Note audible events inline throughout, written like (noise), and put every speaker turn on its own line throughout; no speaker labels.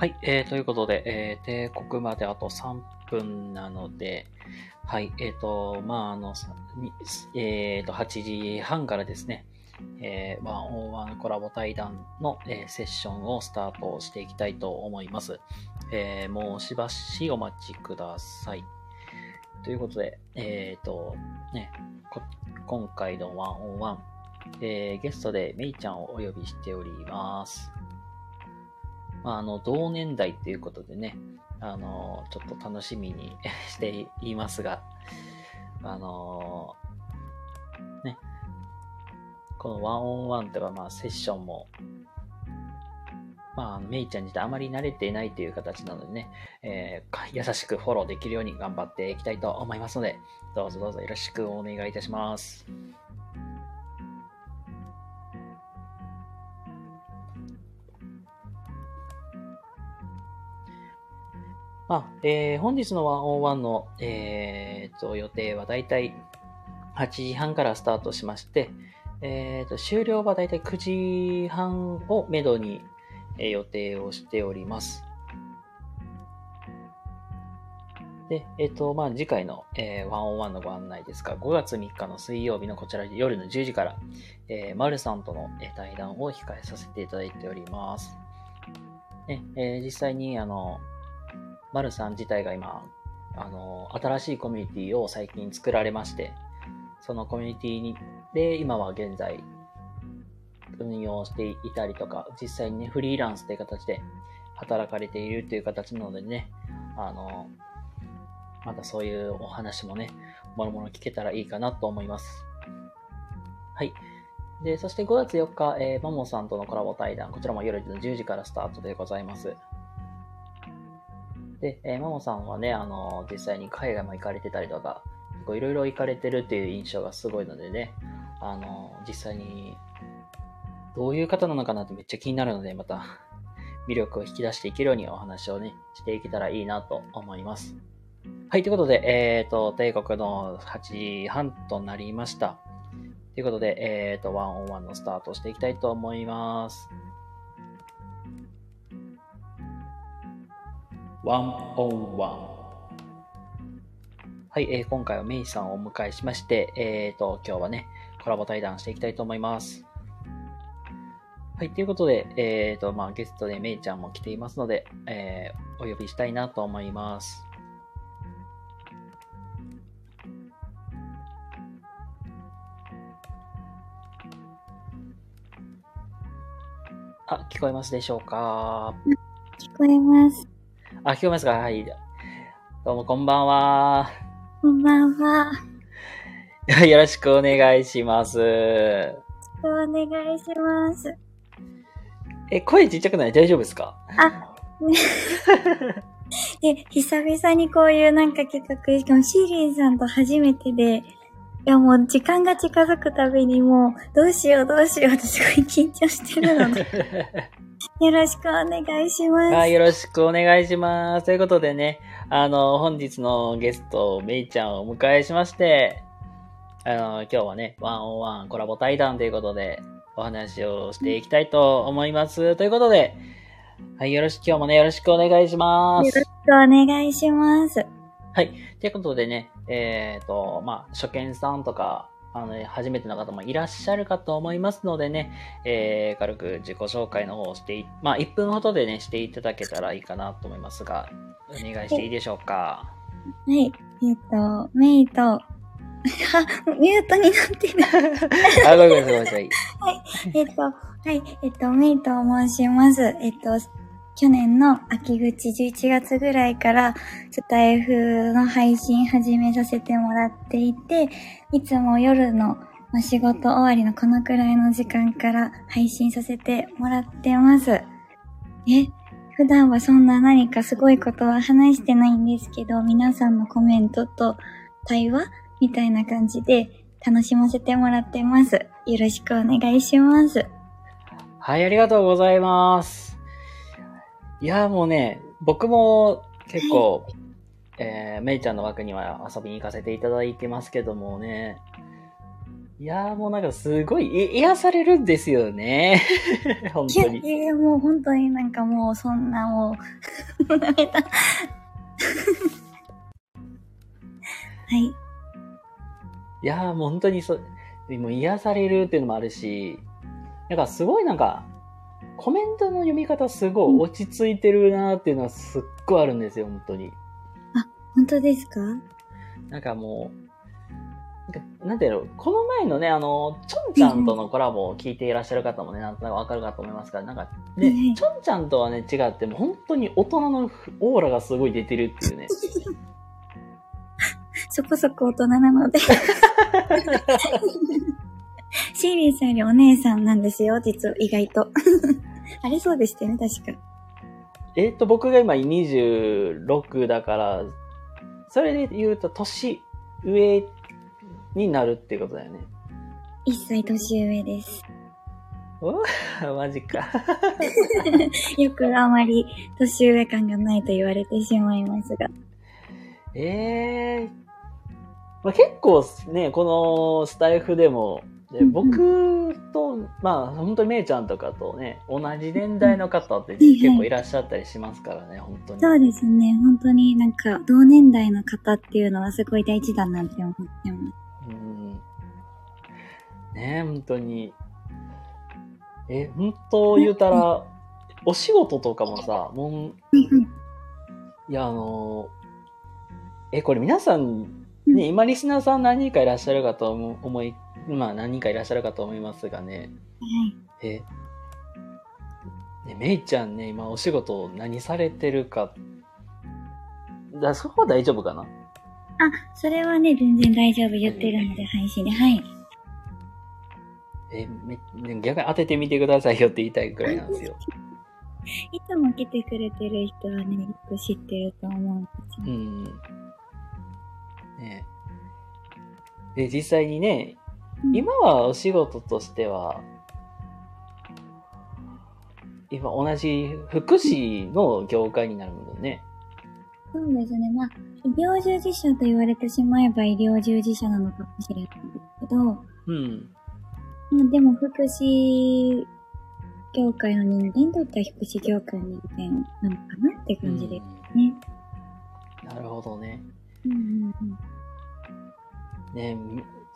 はい、えー、ということで、えー、帝国まであと3分なので、はい、えーと、まあ、あの、えーと、8時半からですね、えー、ワンオンワンコラボ対談の、えーセッションをスタートしていきたいと思います。えーもうしばしお待ちください。ということで、えーと、ね、こ今回のワンオンワン、えーゲストでメイちゃんをお呼びしております。まあ、あの、同年代ということでね、あの、ちょっと楽しみに (laughs) していますが、あの、ね、このワンオンワンとか、まあ、セッションも、まあ、メイちゃん自体あまり慣れていないという形なのでね、えー優しくフォローできるように頑張っていきたいと思いますので、どうぞどうぞよろしくお願いいたします。まあ、えー本日のワンオンワンの、えーと予定はだいたい8時半からスタートしまして、えーと終了はだいたい9時半をめどに、えー予定をしております。で、えっ、と、まあ、次回の、えー、101のご案内ですが、5月3日の水曜日のこちら夜の10時から、えー、マルさんとの、え対談を控えさせていただいております。ねえー実際に、あの、マルさん自体が今、あの、新しいコミュニティを最近作られまして、そのコミュニティにで、今は現在、運用していたりとか、実際にね、フリーランスという形で働かれているという形なのでね、あの、またそういうお話もね、もろもろ聞けたらいいかなと思います。はい。で、そして5月4日、えー、マモさんとのコラボ対談、こちらも夜10時からスタートでございます。で、えー、マモさんはね、あの、実際に海外も行かれてたりとか、いろいろ行かれてるっていう印象がすごいのでね、あの、実際に、どういう方なのかなってめっちゃ気になるので、また、魅力を引き出していけるようにお話をね、していけたらいいなと思います。はい、ということで、えっ、と、帝国の8時半となりました。ということで、えっ、と、ワンオンワンのスタートしていきたいと思います。ワンオンワン。はい、えー今回はメイさんをお迎えしまして、えっ、と、今日はね、コラボ対談していきたいと思います。はい、ということで、えっ、と、まあ、ゲストでメイちゃんも来ていますので、えーお呼びしたいなと思います。あ、聞こえますでしょうか？
聞こえます。
あ、聞こえますか？はい。どうもこんばんは。
こんばんは。(laughs)
よろしくお願いします。
お願いします。
え、声ちっちゃくない？大丈夫ですか？
あ、ね。(laughs) で、久々にこういうなんか企画、しかもシーリーさんと初めてで、いやもう時間が近づくたびにもう、どうしようどうしようってすごい緊張してるので、(laughs) よろしくお願いします。
はい、よろしくお願いします。ということでね、あの、本日のゲスト、めいちゃんをお迎えしまして、あの、今日はね、ワンオンワンコラボ対談ということで、お話をしていきたいと思います。ということで、はい、よろしく、今日もね、よろしくお願いします
よろし。くお願いします。
はい。ということでね、えっ、と、まあ、初見さんとか、あのね、初めての方もいらっしゃるかと思いますのでね、えー、軽く自己紹介の方をしてい、まあ、1分ほどでね、していただけたらいいかなと思いますが、お願いしていいでしょうか？
はい。えっ、と、メイと、あ、(laughs) ミュートになってる。(laughs)
あ、ごめんなさい、ごめんなさい。
えっと、はい、えっと、メイと申します。えっと、去年の秋口11月ぐらいから、スタイフの配信始めさせてもらっていて、いつも夜の仕事終わりのこのくらいの時間から配信させてもらってます。え、普段はそんな何かすごいことは話してないんですけど、皆さんのコメントと対話みたいな感じで楽しませてもらってます。よろしくお願いします。
はい、ありがとうございます。いや、もうね、僕も結構、えー、めいちゃんの枠には遊びに行かせていただいてますけどもね、いやーもうなんかすごいい癒されるんですよね。(laughs) 本
いや
当に。
いやいや、もう本当になんかもうそんなもう、ダメだ。はい。
いやーもう本当にそう、もう癒されるっていうのもあるし、なんかすごいなんか、コメントの読み方すごい落ち着いてるなーっていうのはすっごいあるんですよ、本当に。
本当ですか？
なんかもう、なんかなんていうの、この前のね、あの、ちょんちゃんとのコラボを聞いていらっしゃる方もね、なんとなくわかるかと思いますが、なんかね、ちょんちゃんとはね、違って、もう本当に大人のオーラがすごい出てるっていうね。(laughs)
そこそこ大人なので。(laughs) シーリーさんよりお姉さんなんですよ、実は意外と。(laughs) あれそうでしたよね、確か。
えっと、僕が今26だから、それで言うと年上になるってことだよね。
1歳年上です。
お (laughs) マジか。(laughs)
よくあまり年上感がないと言われてしまいますが。
ええまあ、結構ね、このスタイフでも、で僕と、まあ、本当にめいちゃんとかとね、同じ年代の方って結構いらっしゃったりしますからね、本当に。
そうですね、本当になんか同年代の方っていうのはすごい大事だなって思ってます。
うん。ねえ、本当に。え、本当言うたら、お仕事とかもさ、もう、
はい
や、あのえ、これ皆さん、ね、今リスナーさん何人かいらっしゃるかと思思い、まあ何人かいらっしゃるかと思いますがね、
はい。
え、ね、めいちゃんね、今お仕事何されてるか、だそこは大丈夫かな？
あ、それはね、全然大丈夫言ってるので、配信で。はい。
え、め、ね逆に当ててみてくださいよって言いたいくらいなんですよ。(laughs)
いつも来てくれてる人はね、よく知ってると思うんですよ。
うん。ねで、実際にね、
うん
今はお仕事としては、今同じ福祉の業界になるもんね。
そうですね。まあ、医療従事者と言われてしまえば医療従事者なのかもしれないんですけど、ま
うん。
あ、でも福祉業界の人間といったら福祉業界の人間なのかなって感じですね。
うんなるほどね。
うんうんうん。
ね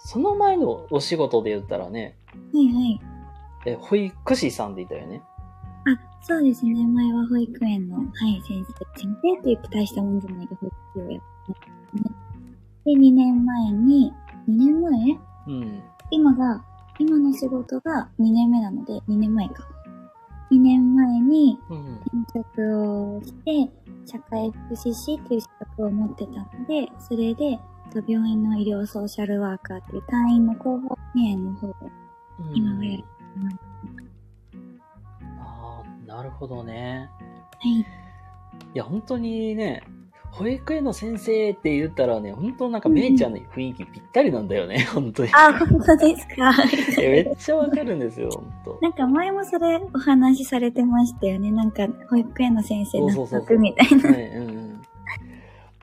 その前のお仕事で言ったらね、
はいはい。
え保育士さんでいたよね。
あ、そうですね。前は保育園の、はい、先生、先生って言って大したもんじゃないけど、保育士をやってね。で、2年前に、2年前？
うん。
今が、今の仕事が2年目なので、2年前か。2年前に
うん。
転職をして、社会福祉士っていう資格を持ってたので、それで、と病院の医療ソーシャルワーカーっていう隊員の後方支援の方を今はやる。
ああ、なるほどね。
はい。
いや、本当にね、保育園の先生って言ったらね、本当なんかめいちゃんの雰囲気ぴったりなんだよね、本当に。
あ、本当ですか？(laughs)
めっちゃわかるんですよ、本当。
なんか前もそれお話しされてましたよね。なんか保育園の先生納
そうそうそう
得みたいな。
はい、うんうん。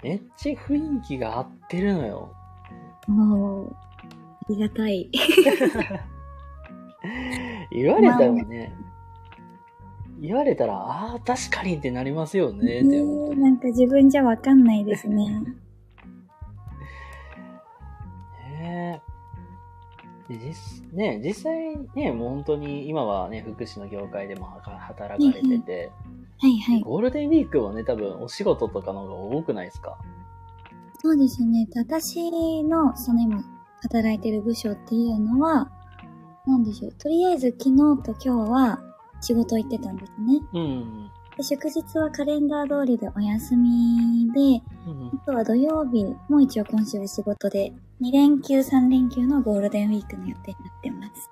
めっちゃ雰囲気が合ってるのよ。
もう、ありがたい。(laughs)
言われたらね、言われたら、ああ、確かにってなりますよね、って思って。
なんか自分じゃわかんないですね。(laughs)
ねえ。で実ね実際ね、もう本当に今はね、福祉の業界でも働かれてて、
はいはい。
ゴールデンウィークもね、多分お仕事とかの方が多くないですか？
そうですね。私の、その今、働いてる部署っていうのは、なんでしょう。とりあえず昨日と今日は仕事行ってたんですね。
うん。
で祝日はカレンダー通りでお休みで、
うん
あとは土曜日も一応今週は仕事で、2連休3連休のゴールデンウィークの予定になってます。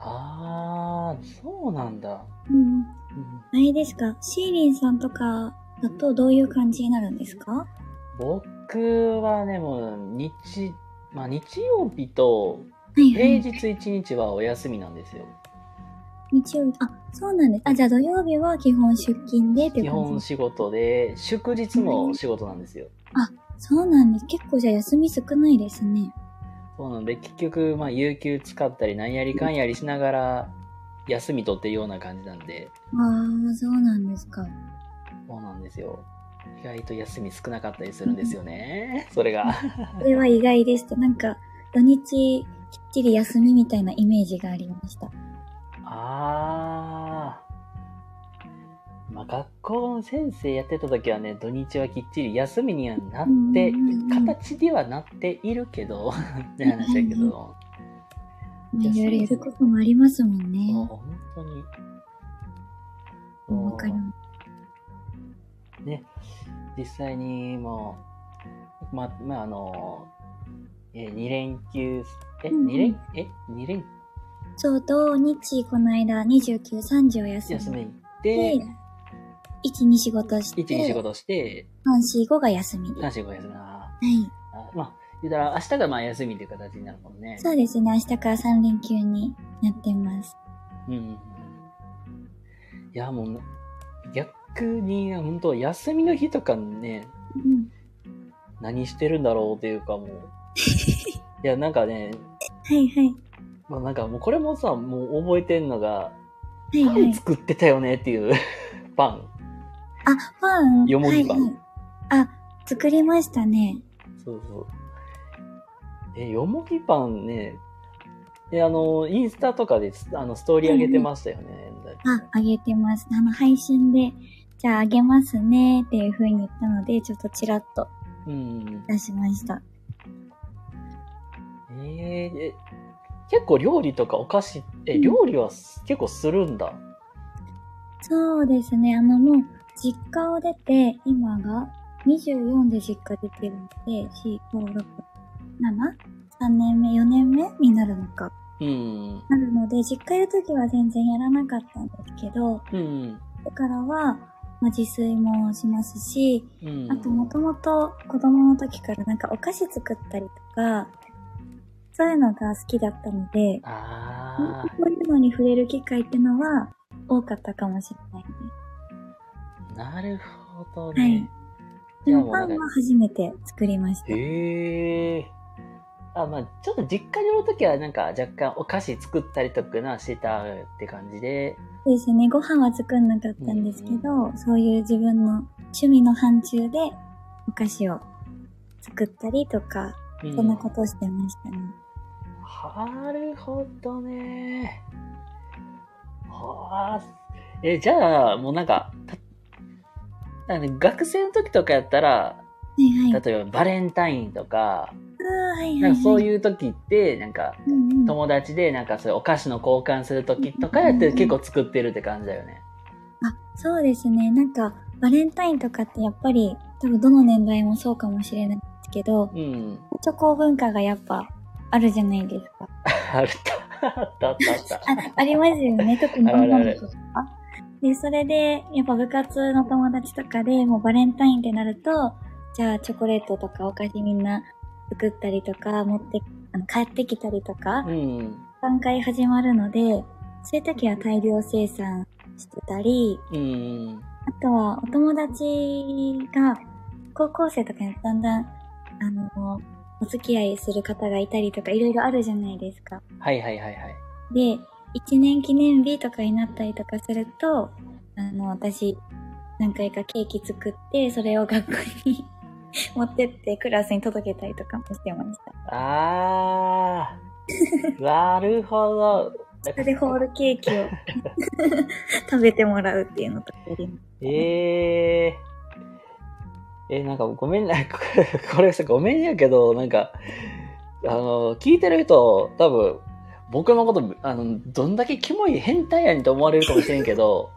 ああ、そうなんだ。
うん。
うん
あれですか？シーリンさんとかだとどういう感じになるんですか？
僕はね、もう日、まあ日曜日と。平日1日はお休みなんですよ。
日曜日、あ、そうなんです。あ、じゃあ土曜日は基本出勤でって感じ？
本仕事で、祝日も仕事なんですよ。
そうなんです。結構じゃあ休み少ないですね。
そうなんで、結局、まあ、有給使ったり、何やりかんやりしながら、休み取ってるような感じなんで、
ああ、そうなんですか。
そうなんですよ。意外と休み少なかったりするんですよね。それが。(laughs)
これは意外でした。なんか、土日、きっちり休みみたいなイメージがありました。
あー。まあ、学校の先生やってた時はね、土日はきっちり休みにはなって形ではなっているけど、(laughs) って話だけど、
まあ、いろいろやることもありますもんね。
そう本当に。
うんわかりま
ね、実際にもう、ま、まあ、あの、え、2連休、え、
うんうん
2連、え、2連？
す。そう、土日、この間、29、30を休み。
休みで、
で、1、2仕事して、
1、2仕事して、
3、4、5が休みで。
3、
は
4、5休みな。
い。
あまあ、言うたら明日がまあ休みという形になるもんね。
そうですね、明日から3連休になってます。
うん。いや、もう、逆に、本当休みの日とかね、
うん。
何してるんだろうっていうかもう、(laughs) いや、なんかね、
はいはい。
まあなんかもうこれもさ、もう覚えてんのが、
はいはい。
パン作ってたよねっていう、(laughs) パン。
あ、パン。
よもぎパン
はいはいあ、作りましたね。
そうそう。え、よもぎパンね、え、あの、インスタとかであのストーリー上げてましたよね。
あ、あげてます。あの、配信で、じゃああげますねっていう風に言ったので、ちょっとチラッと
うん。
出しました。
えーえ、結構料理とかお菓子、え、
うん
料理は結構するんだ。
そうですね、あのもう、実家を出て、今が24で実家出てるので、4、5、6、7、3年目、4年目になるのか。
うん。
なるので、実家いる時は全然やらなかったんですけど、
うん。
だからは、まあ、自炊もしますし、
うん。
あともともと子供の時からなんかお菓子作ったりとか、そういうのが好きだったので、
あ
こういうのに触れる機会ってのは多かったかもしれないで
ー、なるほど
す。はいで
も
パンは、初めて作りました。
へえ。あ、まあちょっと実家におるときはなんか若干お菓子作ったりとかなしてたって感じで、
そうですね、ご飯は作んなかったんですけど、そういう自分の趣味の範疇でお菓子を作ったりとか、
うん
そんなことをしてましたね。
なるほどね。はあ。え、じゃあ、もうなんか、たなんか学生の時とかやったら、
はいはい。
例えばバレンタインとか、
はいは
そういう時って、なんか友達でなんかそういうお菓子の交換する時とかやって結構作ってるって感じだよね。
あ、そうですね。なんか、バレンタインとかってやっぱり、多分どの年代もそうかもしれないですけど、
うん。
チョコ文化がやっぱあるじゃないですか。
あった、あった、あった、あった。
あ、ありますよね。(laughs) 特に女の子とか。で、それで、やっぱ部活の友達とかでもうバレンタインってなると、じゃあチョコレートとかお菓子みんな作ったりとか、持って、あの帰ってきたりとか、
うん。
段階始まるので、そういう時は大量生産してたり、
うん。
あとは、お友達が、高校生とかにだんだん、あの、お付き合いする方がいたりとか、いろいろあるじゃないですか。
はいはいはいはい。
で、一年記念日とかになったりとかすると、あの、私、何回かケーキ作って、それを学校に (laughs) 持ってってクラスに届けたりとかもしてました。
あー。(laughs) なるほど。
それでホールケーキを (laughs) 食べてもらうっていうのとかやります
ええー。え、なんかごめんね、これごめんやけど、なんか、あの、聞いてる人、多分、僕のこと、あの、どんだけキモい変態やねんと思われるかもしれんけど、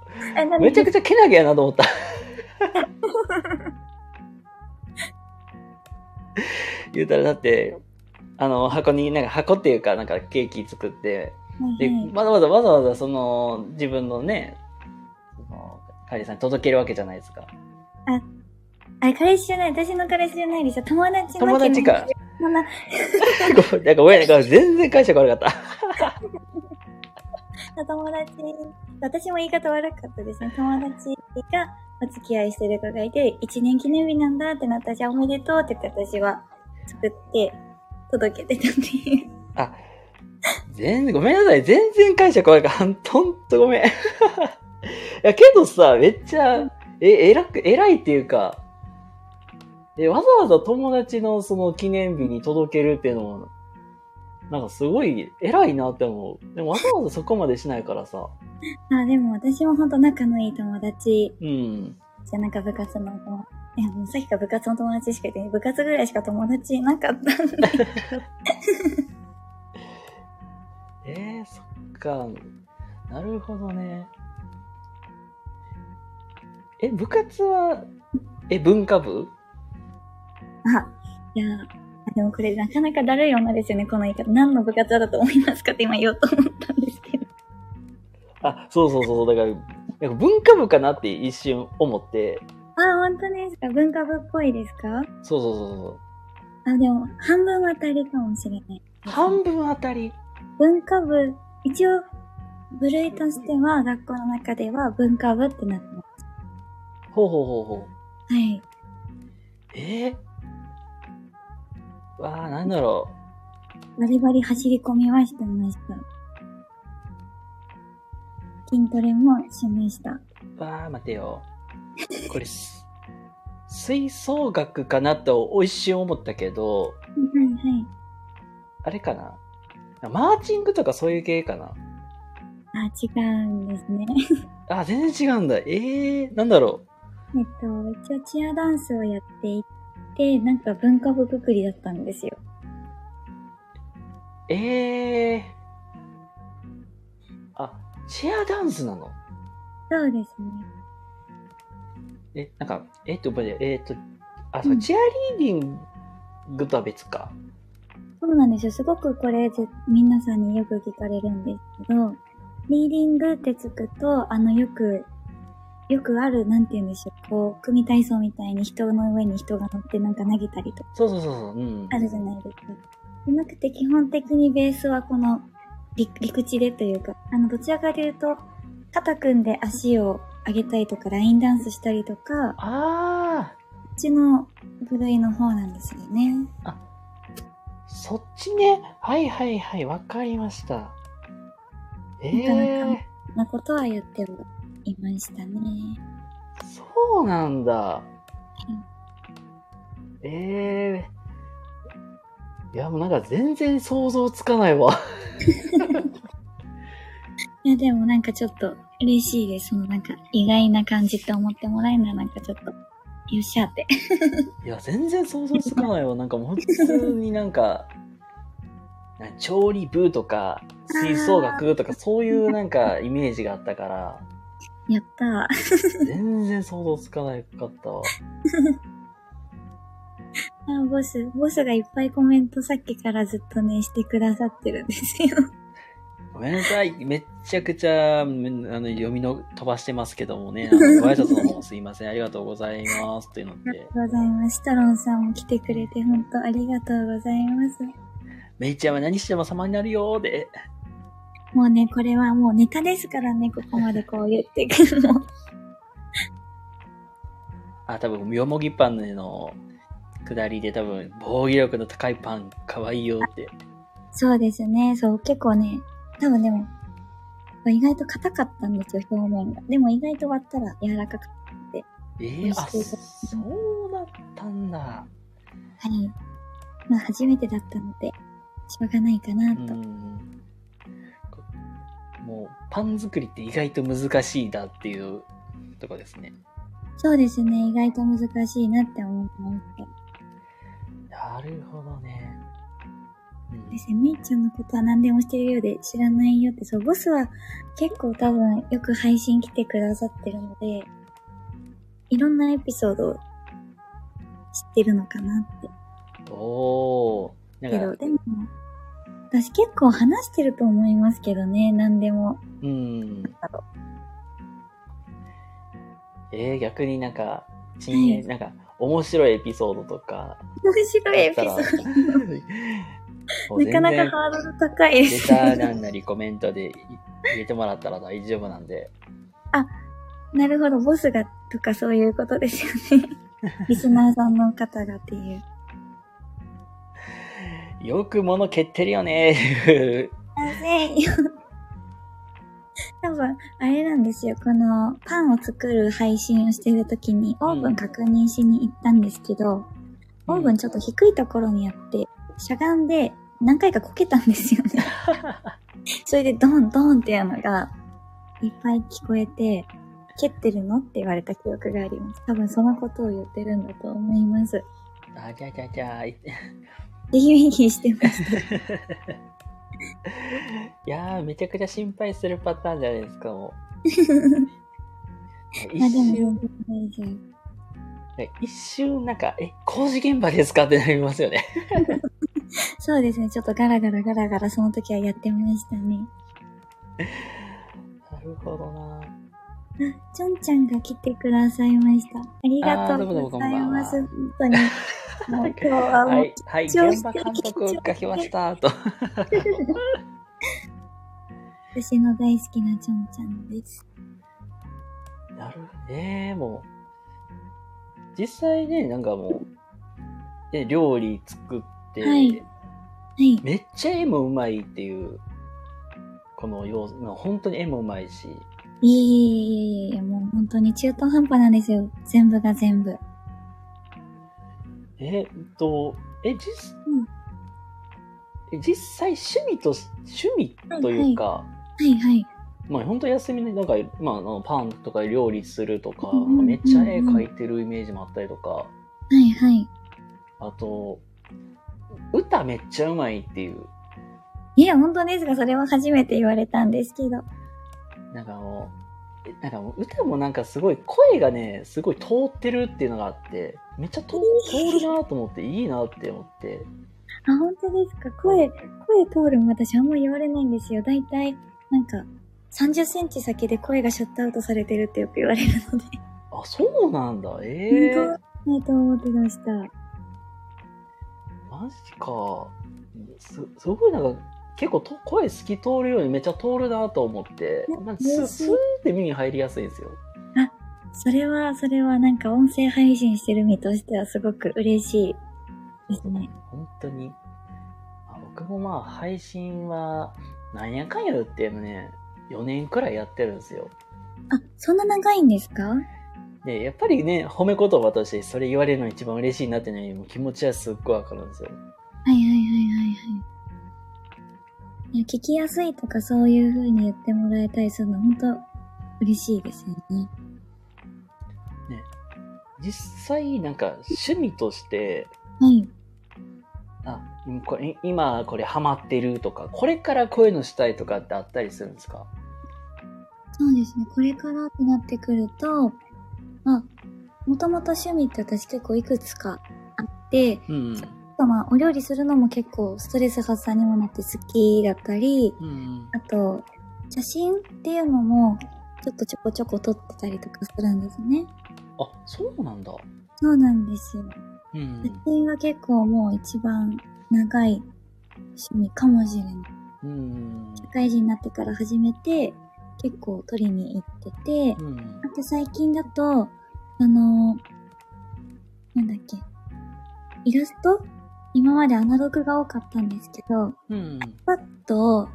めちゃくちゃけなげやなと思った。(laughs) 言うたら、だって、あの、箱に、なんか箱っていうか、なんかケーキ作って、で、わざわざわざわざその、自分のね、その、カリさんに届けるわけじゃないですか。
あれ、彼氏じゃない。私の彼氏じゃないですよ。友達の
友達か。
そんな、(laughs)
ごめんなんかごめん、なんか全然解釈悪かった。(laughs)
友達、私も言い方悪かったですね。友達がお付き合いしてる子がいて、一年記念日なんだってなった、じゃあおめでとうって言って私は作って届けてたっていう。
あ、全然、ごめんなさい。全然解釈わかん。ほんとごめん。(laughs) いや、けどさ、めっちゃ、え、偉く、偉いっていうか、え、わざわざ友達のその記念日に届けるっていうのも、なんかすごい偉いなって思う。でもわざわざそこまでしないからさ。
あ、でも私も本当仲のいい友達
うん。
じゃなんか部活の友達。いや、もうさっきから部活の友達しかいて。部活ぐらいしか友達いなかったんで。(laughs)
えー、そっか。なるほどね。え、部活は、え、文化部？
あ、いや、でもこれなかなかだるい女ですよね、この言い方。何の部活だと思いますかって今言おうと思ったんですけど。
あ、そうそうそう。だから、なんか文化部かなって一瞬思って。
あ、本当ですか文化部っぽいですか？
そうそうそうそう。
あ、でも、半分あたりかもしれない。
半分あたり？
文化部、一応、部類としては、学校の中では文化部ってなってます。
ほうほうほうほう。
はい。
えー、わあ、なんだろ
バリバリ走り込みはしてました。筋トレもしました。
う。わあ、待てよ。これ、す吹奏楽かなと一瞬思ったけど、
はいはい。
あれかな？マーチングとかそういう系かな？
あ、違うんですね。
あ、全然違うんだ。ええー、なんだろ
えっと、一応チアダンスをやっていて、なんか文化部くくりだったんですよ。
う。ええー。あ、チアダンスなの？
そうですね。
え、なんか、えっと、ええっと、あ、そう、
うん
チアリーディングとは別か。
そうなんですよ。すごくこれ、ぜ皆さんによく聞かれるんですけど、リーディングってつくと、あの、よく、よくある、なんて言うんでしょう。こう、組体操みたいに人の上に人が乗ってなんか投げたりとか
そうそうそうそう。うん。
あるじゃないですか。じゃなくて基本的にベースはこの陸陸地でというか、あの、どちらかというと、肩組んで足を上げたりとか、ラインダンスしたりとか、
ああ、
こっちの部類の方なんですよね。
そっちね。はいはいはい、わかりました。ええー、
なことは言ってはいましたね。
そうなんだ。ええー。いや、もうなんか全然想像つかないわ。(laughs)
いや、でもなんかちょっと嬉しいです。そのなんか意外な感じって思ってもらえるのはなんかちょっと、よっしゃって。(laughs)
いや、全然想像つかないわ。なんかもう普通になんか、な調理部とか、吹奏楽とか、そういうなんかイメージがあったから、
やったー。
全然想像つかなかったわ。(laughs)
あ、ボス、ボスがいっぱいコメントさっきからずっとね、してくださってるんですよ。
ごめんなさい。めっちゃくちゃ、むあの、読みの飛ばしてますけどもね。あのご挨拶の方すいません。ありがとうございます。というので
ありが、とうございます。シトロンさんも来てくれて本当ありがとうございます。
めいちゃんは何しても様になるよーで。
もうね、これはもうネタですからね、ここまでこう言ってくるの。(laughs)
あ、多分、よもぎパンの下りで多分、防御力の高いパン、かわいいよって。
そうですね、そう、結構ね、多分でも、意外と硬かったんですよ、表面が。でも意外と割ったら柔らかくて。
えー、あ、そうだったんだ。
はい。まあ初めてだったので、しょうがないかな
う
と。
ん。もう、パン作りって意外と難しいだっていうとこですね。
そうですね、意外と難しいなって思ってました。
なるほどね。うん
ですね、みーちゃんのことは何でもしてるようで知らないよって、そう、ボスは結構多分よく配信来てくださってるので、いろんなエピソードを知ってるのかなって。
おー。な
けど、でも、私結構話してると思いますけどね、何でも。
うん。えー、逆になんか、ちん
はい
なんか、面白いエピソードとか、
う。面白いエピソード。(laughs) なかなかハードル高いで
レ
す
ター
ね。
なんなりコメントで入れてもらったら大丈夫なんで。
なるほど、ボスがとかそういうことですよね。(laughs) リスナーさんの方がっていう。
よく物蹴ってるよねっていう。
ませんよ。多分、あれなんですよ。この、パンを作る配信をしてる時に、オーブン確認しに行ったんですけど、オーブンちょっと低いところにあって、しゃがんで何回かこけたんですよね。(laughs) それでドンドンっていうのが、いっぱい聞こえて、蹴ってるのって言われた記憶があります。多分そのことを言ってるんだと思います。
あ、じゃあじゃあじゃあ。い
ぜひぜひしてました。(laughs)
いやー、めちゃくちゃ心配するパターンじゃないですか、もう。(laughs) 一瞬。一瞬なんか、え、工事現場ですかってなりますよね。(laughs)
そうですね。ちょっとガラガラガラガラその時はやってましたね。
なるほどな。
あ、ちょんちゃんが来てくださいました。ありがとうございます。本当に。は
はい、はい、現場監督が来ました、と。
私の大好きなちょんちゃんです。
なるえー、もう、実際ね、なんかもう、え料理作って、
はいはい。
めっちゃ絵もうまいっていう、この様子、まあ本当に絵もうまいし、
いえいえいえいえ、もう本当に中途半端なんですよ。全部が全部。
えっと、え、実、
うん
え実際趣味と、趣味というか、
はいはい。
まあ本当休みで、なんか、まああの、パンとか料理するとか、
うんうんうんうん
めっちゃ絵描いてるイメージもあったりとか、
はいはい。
あと、歌めっちゃうまいっていう、
いや、本当ですが、それは初めて言われたんですけど。
なんかもう、えなんかもう歌もなんかすごい声がね、すごい通ってるっていうのがあって、めっちゃ通通るなと思って、いいなって思って。
あ、本当ですか？声、声通るも私あんま言われないんですよ。だいたい、なんか、30センチ先で声がシャットアウトされてるってよく言われるので。
あ、そうなんだ。ええ
本当ないと思ってました。
マジか。す、すごいなんか、結構と声透き通るようにめっちゃ通るなと思って、ススーって耳に入りやすいんですよ。
それは、それはなんか音声配信してる身としてはすごく嬉しいですね。
本当に。あ僕もまあ配信は、なんやかんや言ってもね、4年くらいやってるんですよ。
あ、そんな長いんですか？は
で、やっぱりね、褒め言葉としてそれ言われるの一番嬉しいなっていうのに気持ちはすっごいわかるんですよ。
いはいはいはいはい。いや、聞きやすいとかそういう風に言ってもらえたりするの本当嬉しいですよね。
実際なんか趣味として、
はい。
あ、うんこれ今これハマってるとか、これからこういうのしたいとかってあったりするんですか？
そうですね。これからってなってくると、まあ、もともと趣味って私結構いくつかあって、
うん。
あとまあ、お料理するのも結構ストレス発散にもなって好きだったり、
うん。
あと、写真っていうのも、ちょっとちょこちょこ撮ってたりとかするんですね。
あ、そうなんだ。
そうなんですよ。
うん
写。真は結構もう一番長い趣味かもしれない。
うん。
社会人になってから始めて、結構撮りに行ってて、
うん。
あと最近だと、あの、なんだっけ、イラスト今までアナログが多かったんですけど、
うん。
パッと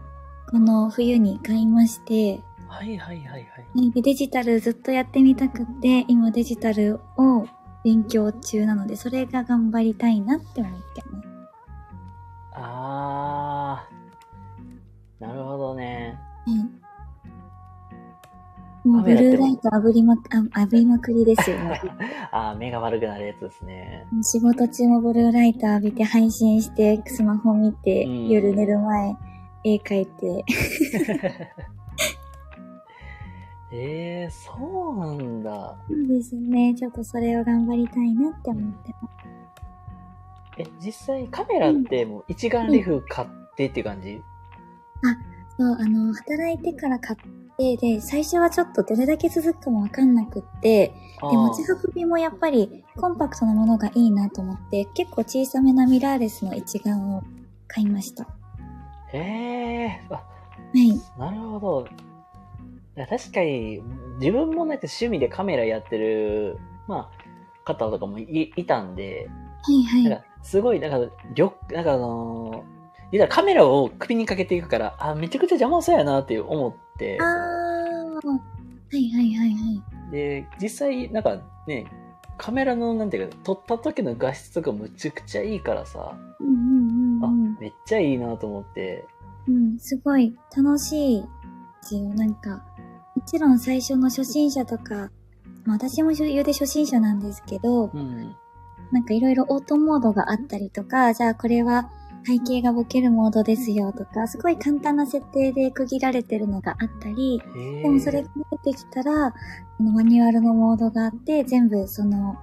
この冬に買いまして、
はいはいはいはい。
デジタルずっとやってみたくって、今デジタルを勉強中なので、それが頑張りたいなって思ってます。もうブルーライト炙りまく、あ炙りまくりですよ。も (laughs) う
あー、目が悪くなるやつですね。
仕事中もブルーライト浴びて配信して、スマホ見て、
うん
夜寝る前、絵描いて。(laughs)
えー、そうなんだ。
そうですね。ちょっとそれを頑張りたいなって思ってます。
え、実際カメラってもう一眼レフ買ってって感じ、
そう、あの、働いてから買って、で、最初はちょっとどれだけ続くかもわかんなくって、
あ
で、持
ー
ち運びもやっぱりコンパクトなものがいいなと思って、結構小さめなミラーレスの一眼を買いました。は
えー、あ、
い。
なるほど。確かに、自分もなんか趣味でカメラやってる、まあ、方とかもいいたんで、
はいはい。
なんかすごい、なんか、りょ、なんかあのー、言ったらカメラを首にかけていくから、あ、めちゃくちゃ邪魔そうやなって思って
あ、ー。はいはいはいはい。
で、実際、なんかね、カメラの、なんていうか、撮った時の画質とかむちゃくちゃいいからさ、
うんうん
あ
うんうん、。
めっちゃいいなと思って、
うん、すごい楽しいですよ。なんか、もちろん最初の初心者とか、まあ私も言うで初心者なんですけど、
うん。
なんかいろいろオートモードがあったりとか、じゃあこれは背景がボケるモードですよとか、すごい簡単な設定で区切られてるのがあったり。でもそれが出てきたら、このマニュアルのモードがあって、全部その、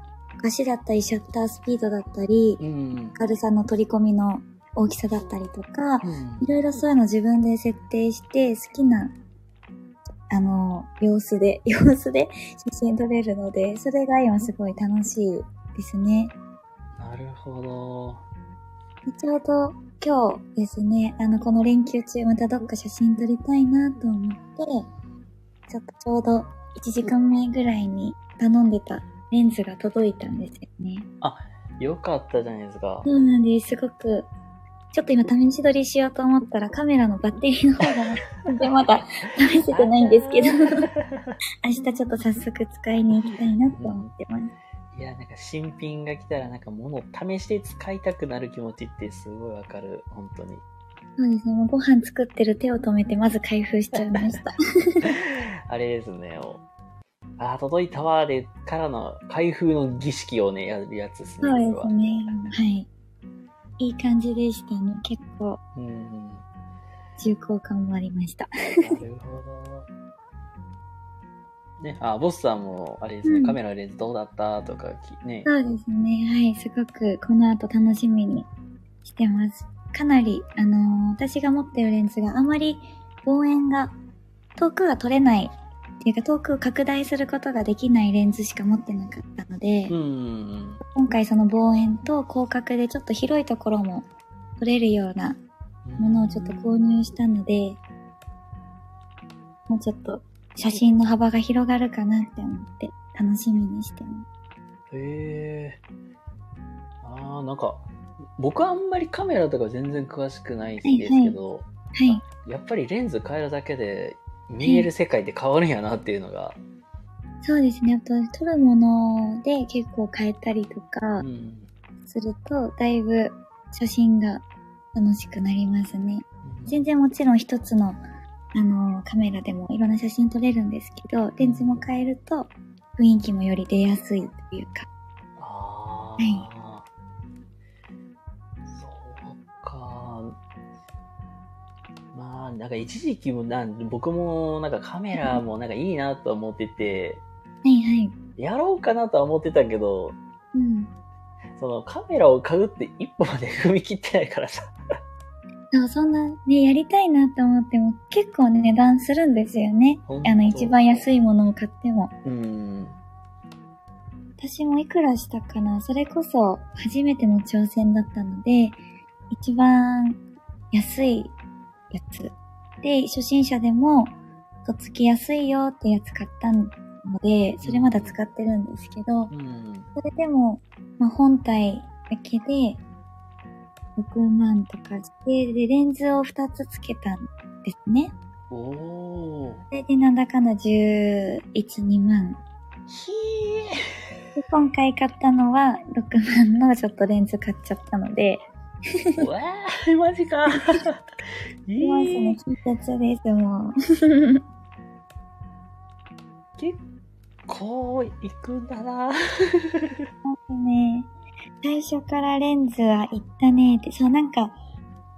足だったりシャッタースピードだったり、
うん。
軽さの取り込みの大きさだったりとか、
うん
いろいろそういうの自分で設定して、好きな、あの、様子で、(laughs) 様子で写真撮れるので、それが今すごい楽しいですね。
なるほど。
でちょうど今日ですね、あの、この連休中またどっか写真撮りたいなと思って、ちょっとちょうど1時間目ぐらいに頼んでたレンズが届いたんですよね。
よかったじゃないですか。
そうなんです。すごく、ちょっと今試し撮りしようと思ったらカメラのバッテリーの方が全然 (laughs) まだ試せてないんですけど、(laughs) 明日ちょっと早速使いに行きたいなと思ってます。
いや、なんか新品が来たらなんか物を試して使いたくなる気持ちってすごいわかる。本当に。
そうですね。もうご飯作ってる手を止めてまず開封しちゃいました。(laughs)
あれですね。おあー、届いたわーでからの開封の儀式をね、やるやつですね。
そうですね。はい。いい感じでしたね。結構
うん。
重厚感もありました。
なるほど。ね、あ、ボスさんも、あれですね、
うん
カメラのレンズどうだったとかき、ね。
そうですね。はい。すごくこの後楽しみにしてます。かなり、あのー私が持ってるレンズがあまり望遠が遠くが撮れないっていうか遠くを拡大することができないレンズしか持ってなかったので、
うん。
今回その望遠と広角でちょっと広いところも撮れるようなものをちょっと購入したので、もうちょっと写真の幅が広がるかなって思って楽しみにしてます。
へえ。ああ、なんか、僕はあんまりカメラとか全然詳しくないんですけど、
はい。
やっぱりレンズ変えるだけで見える世界って変わるんやなっていうのが、
そうですね。あと、撮るもので結構変えたりとか
うん。
すると、だいぶ写真が楽しくなりますね。全然もちろん一つの、あのカメラでもいろんな写真撮れるんですけど、レンズも変えると雰囲気もより出やすいというか。
ああ、
は
そうか。まあ、なんか一時期もなん、僕もなんかカメラもなんかいいなと思ってて、
はいはい。
やろうかなとは思ってたけど、
うん。
そのカメラを買うって一歩まで踏み切ってないからさ。
そう、そんなね、やりたいなって思っても結構ね、値段するんですよねあの、一番安いものを買っても。
うん。
私もいくらしたかなそれこそ初めての挑戦だったので、一番安いやつ。で、初心者でも、とっつきやすいよってやつ買ったので、それまだ使ってるんですけど、
うん。
それでも、まあ、本体だけで、6万とかして、で、レンズを2つつけたんですね。
おー。
それで、なんだかんだ11、2万。
ひ
で今回買ったのは6万のちょっとレンズ買っちゃったので、
ー。うわー、マジか。(laughs) い
今その
い。
金欠です、もう。
結構行くんだな。(laughs)
ね、最初からレンズは行ったねって、そうなんか、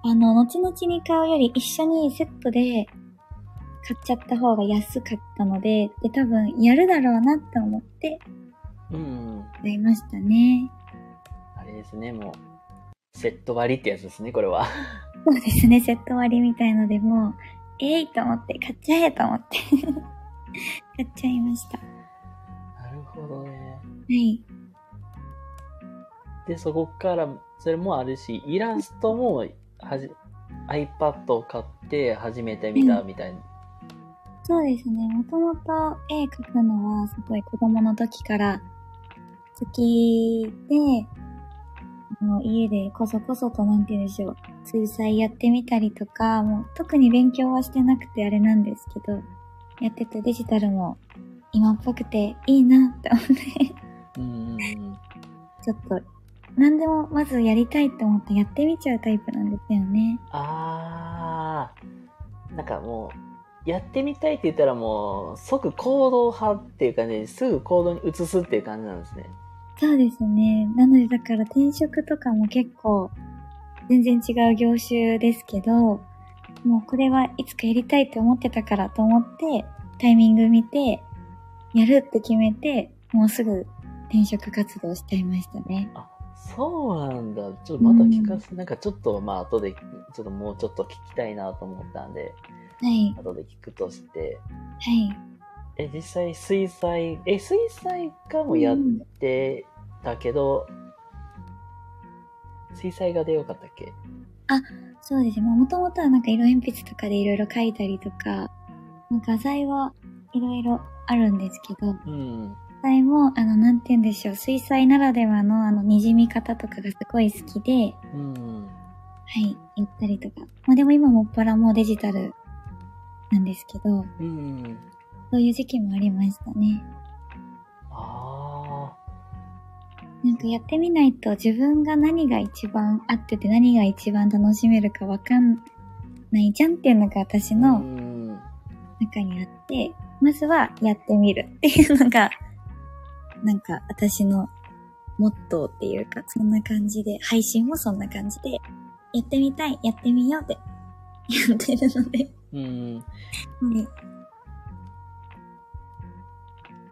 あの、後々に買うより一緒にセットで買っちゃった方が安かったので、で、多分やるだろうなって思って
うん。
買いましたね。
あれですね、もう。セット割りってやつですね、これは。(laughs)
そうですね、セット割りみたいのでもう、えいと思って、買っちゃえと思って。(laughs) 買っちゃいました。は
なるほどね。
い。
で、そこから、それもあるし、イラストも、はじ、iPad を買って始めてみたみたいな。
そうですね。もともと絵描くのはすごい子供の時から好きで、もう家でこそこそとなんて言うんでしょう、水彩やってみたりとか、もう特に勉強はしてなくてあれなんですけど、やっててデジタルも今っぽくていいなって思って、
うん。(laughs)
ちょっと、何でもまずやりたいって思ってやってみちゃうタイプなんですよね。
あー、なんかもう、やってみたいって言ったらもう、即行動派っていう感じですぐ行動に移すっていう感じなんですね。
そうですね。なのでだから転職とかも結構全然違う業種ですけど、もうこれはいつかやりたいって思ってたからと思ってタイミング見てやるって決めてもうすぐ転職活動しちゃいましたね。
あ、そうなんだ。ちょっとまた聞かせ、なんかちょっとまあ後で、ちょっともうちょっと聞きたいなと思ったんで、
はい。
後で聞くとして、
はい。
え、実際水彩、え、水彩画もやってたけど、水彩画でよかったっけ？
そうですね。もともとはなんか色鉛筆とかでいろいろ描いたりとか、まあ画材はいろいろあるんですけど、
うん。
実際も、あの、なんて言うんでしょう、水彩ならではの、あの、滲み方とかがすごい好きで、
うん。
はい、言ったりとか。まあでも今もっぱらもうデジタルなんですけど、
うん。
そういう時期もありましたね。
あ
なんかやってみないと自分が何が一番合ってて何が一番楽しめるかわかんないじゃんっていうのが私の
ん。
中にあって、まずはやってみるっていうのが、なんか私のモットーっていうか、そんな感じで、配信もそんな感じで、やってみたい、やってみようって (laughs) やってるので、
うん。
はい。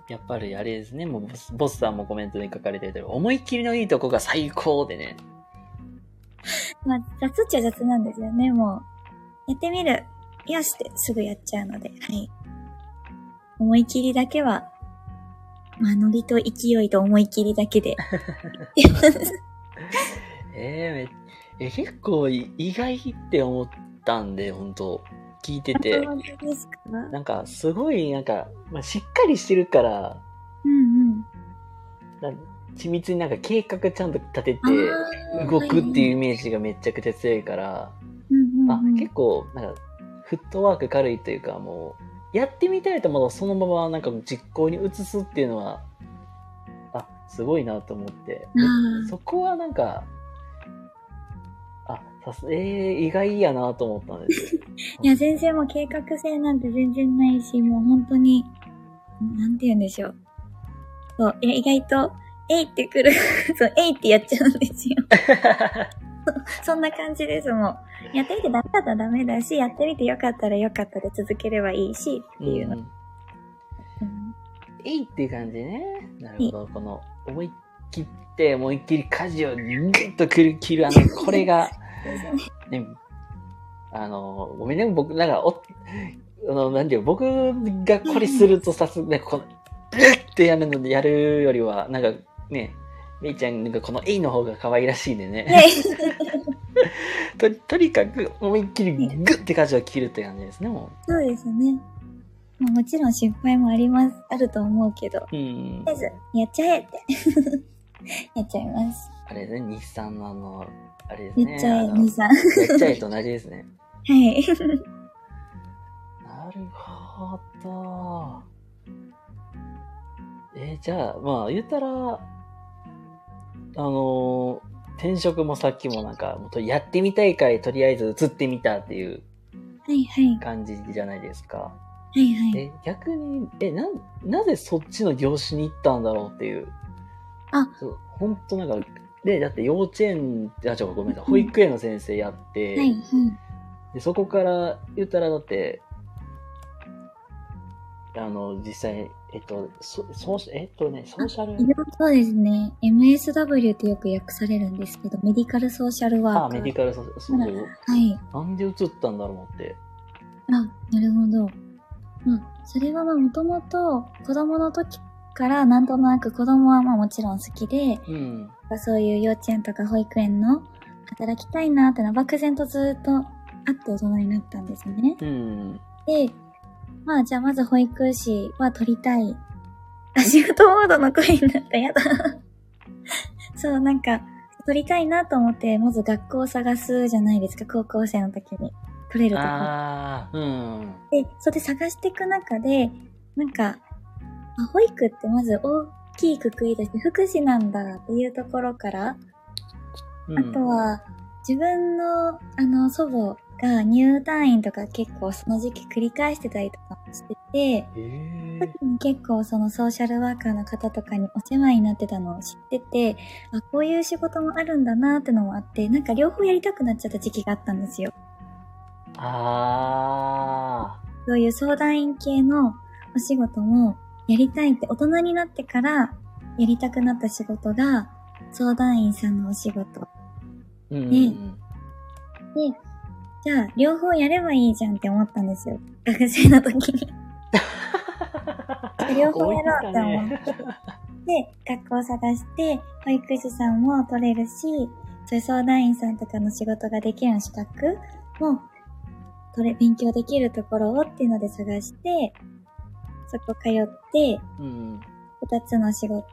やっぱりあれですね、もうボスボスさんもコメントに書かれてる思いっきりのいいとこが最高でね。(laughs)
まあ、雑っちゃ雑なんですよね、もう。やってみる。よしってすぐやっちゃうので、はい。思い切りだけは、まあ、ノリと勢いと思い切りだけで。(laughs)
えー、めえ結構い意外って思ったんで、本当聞いてて。なんか、すごい、なんか、まあ、しっかりしてるから、
うんうん。
な緻密になんか計画ちゃんと立てて動くっていうイメージがめちゃくちゃ強いから、あ、結構、なんか、フットワーク軽いというか、もう、やってみたいと思うとそのままなんか実行に移すっていうのは、あ、すごいなと思って。
あー
そこはなんか、あ、さす、えー、意外やなと思ったんですよ。(laughs)
いや、全然もう計画性なんて全然ないし、もう本当に、なんて言うんでしょう。そう、いや、意外と、えいってくる。(laughs) そう、えいってやっちゃうんですよ。(laughs) (laughs) そんな感じです、もう。やってみてダメだったらダメだし、やってみてよかったらよかったで続ければいいし、っていうの。
ん
うん
えいっていう感じね。なるほど。この、思い切って、思いっきり舵をぐっとくる切る、あの、(laughs) これが、ね、あの、ごめんね、僕、なんか、お、あの、なんていうの僕がこれするとさす、ね、この、ぐってやるので、やるよりは、なんか、ね、めいちゃん、なんかこのえいの方が可愛らしいんでね。
ね (laughs)
と、とにかく、思いっきりグッて舵を切るって感じですね、も
そうですね。まあ、もちろん失敗もあります、あると思うけど、とりあ。えず、やっちゃえって。(laughs) やっちゃいます。
あれですね、日産のあの、あれですね。
やっちゃえ、
あの
兄さん。は
やっちゃえと同じですね。(laughs)
い。
なるほど。えーじゃあ、まあ、言ったら、あのー転職もさっきもなんか、やってみたいからとりあえず移ってみたっていう
はいはい。
感じじゃないですか。
はいはい。
え、逆に、え、なん、なぜそっちの業種に行ったんだろうっていう。
あ
そう、ほんとなんか、で、だって幼稚園、あ、ちょ、ごめんなさい、保育園の先生やって、
はいはい。
で、そこから言ったらだって、あの、実際、えっと、そ、そうし、えっとね、ソーシャル、
そうですね。MSW ってよく訳されるんですけど、メディカルソーシャルワー
あ、
カー。
メディカルソ、そうそう。
はい。
なんで移ったんだろうって。
あ、なるほど。まあ、それはまあもともと子供の時からなんとなく子供はまあもちろん好きで、
うん。
そういう幼稚園とか保育園の働きたいなってのは漠然とずっとあって大人になったんですね。
うん。
で、まあじゃあまず保育士は取りたい。あ、仕事モードの声になった。やだ。(laughs) そう、なんか、取りたいなと思って、まず学校を探すじゃないですか、高校生の時に。取れるとこ。
ああ、うん。
で、それで探していく中で、なんか、あ保育ってまず大きいくくりとして福祉なんだっていうところから、
うん
あと、は、自分の、あの、祖母が入退院とか結構その時期繰り返してたりとかもしてて、時に結構そのソーシャルワーカーの方とかにお世話になってたのを知ってて、あ、こういう仕事もあるんだなってのもあって、なんか両方やりたくなっちゃった時期があったんですよ。
あ
そういう相談員系のお仕事もやりたいって大人になってからやりたくなった仕事が相談員さんのお仕事。
うん。
で、じゃあ両方やればいいじゃんって思ったんですよ。学生の時に。(laughs) 両方やろうって思って。で、学校を探して、保育士さんも取れるし、そういう相談員さんとかの仕事ができる資格も、取れ、勉強できるところをっていうので探して、そこ通って、
うん。
二つの仕事、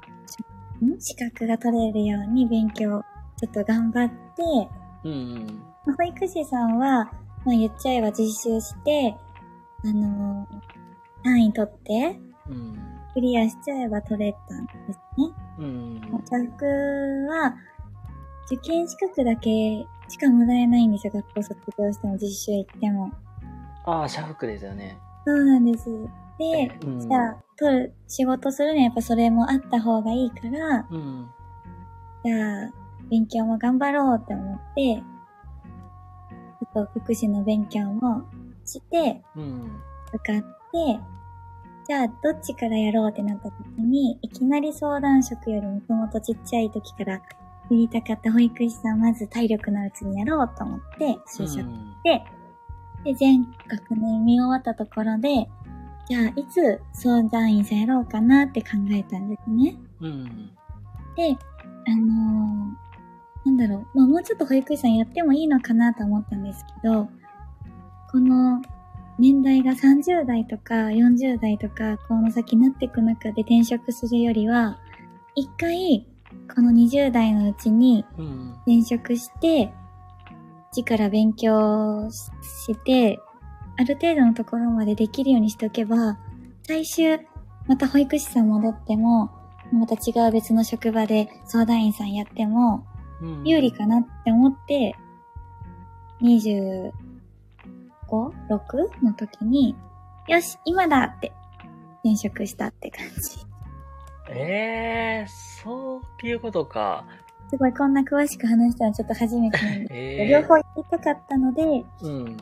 ん？資格が取れるように勉強、ちょっと頑張って、
うん
保育士さんは、まあ言っちゃえば実習して、あのー単位取って、
うん。
クリアしちゃえば取れたんですね。
うん。
資格は、受験資格だけしかもらえないんですよ。学校卒業しても実習行っても。
ああ、社服ですよね。
そうなんです。で、
うん
じゃあ、取る、仕事するにはやっぱそれもあった方がいいから、
うん。
じゃあ、勉強も頑張ろうって思って、と福祉の勉強もして、
うん。
受かって、じゃあ、どっちからやろうってなった時に、いきなり相談職よりもともとちっちゃい時からやりたかった保育士さん、まず体力のうちにやろうと思って、就職して、で、全学年見終わったところで、じゃあ、いつ相談員さんやろうかなって考えたんですね。
うん。
で、あのーなんだろう、まあもうちょっと保育士さんやってもいいのかなと思ったんですけど、この年代が30代とか40代とか、この先なっていく中で転職するよりは、一回、この20代のうちに
うん。
転職して、一から勉強して、ある程度のところまでできるようにしておけば、最終、また保育士さん戻っても、また違う別の職場で相談員さんやっても、
うん
有利かなって思って、25、6の時に、よし、今だって転職したって感じ。
ええー、そういうことか。
すごいこんな詳しく話したのちょっと初めてなんですけど、(laughs)
ええ
両方やりたかったので、
うん。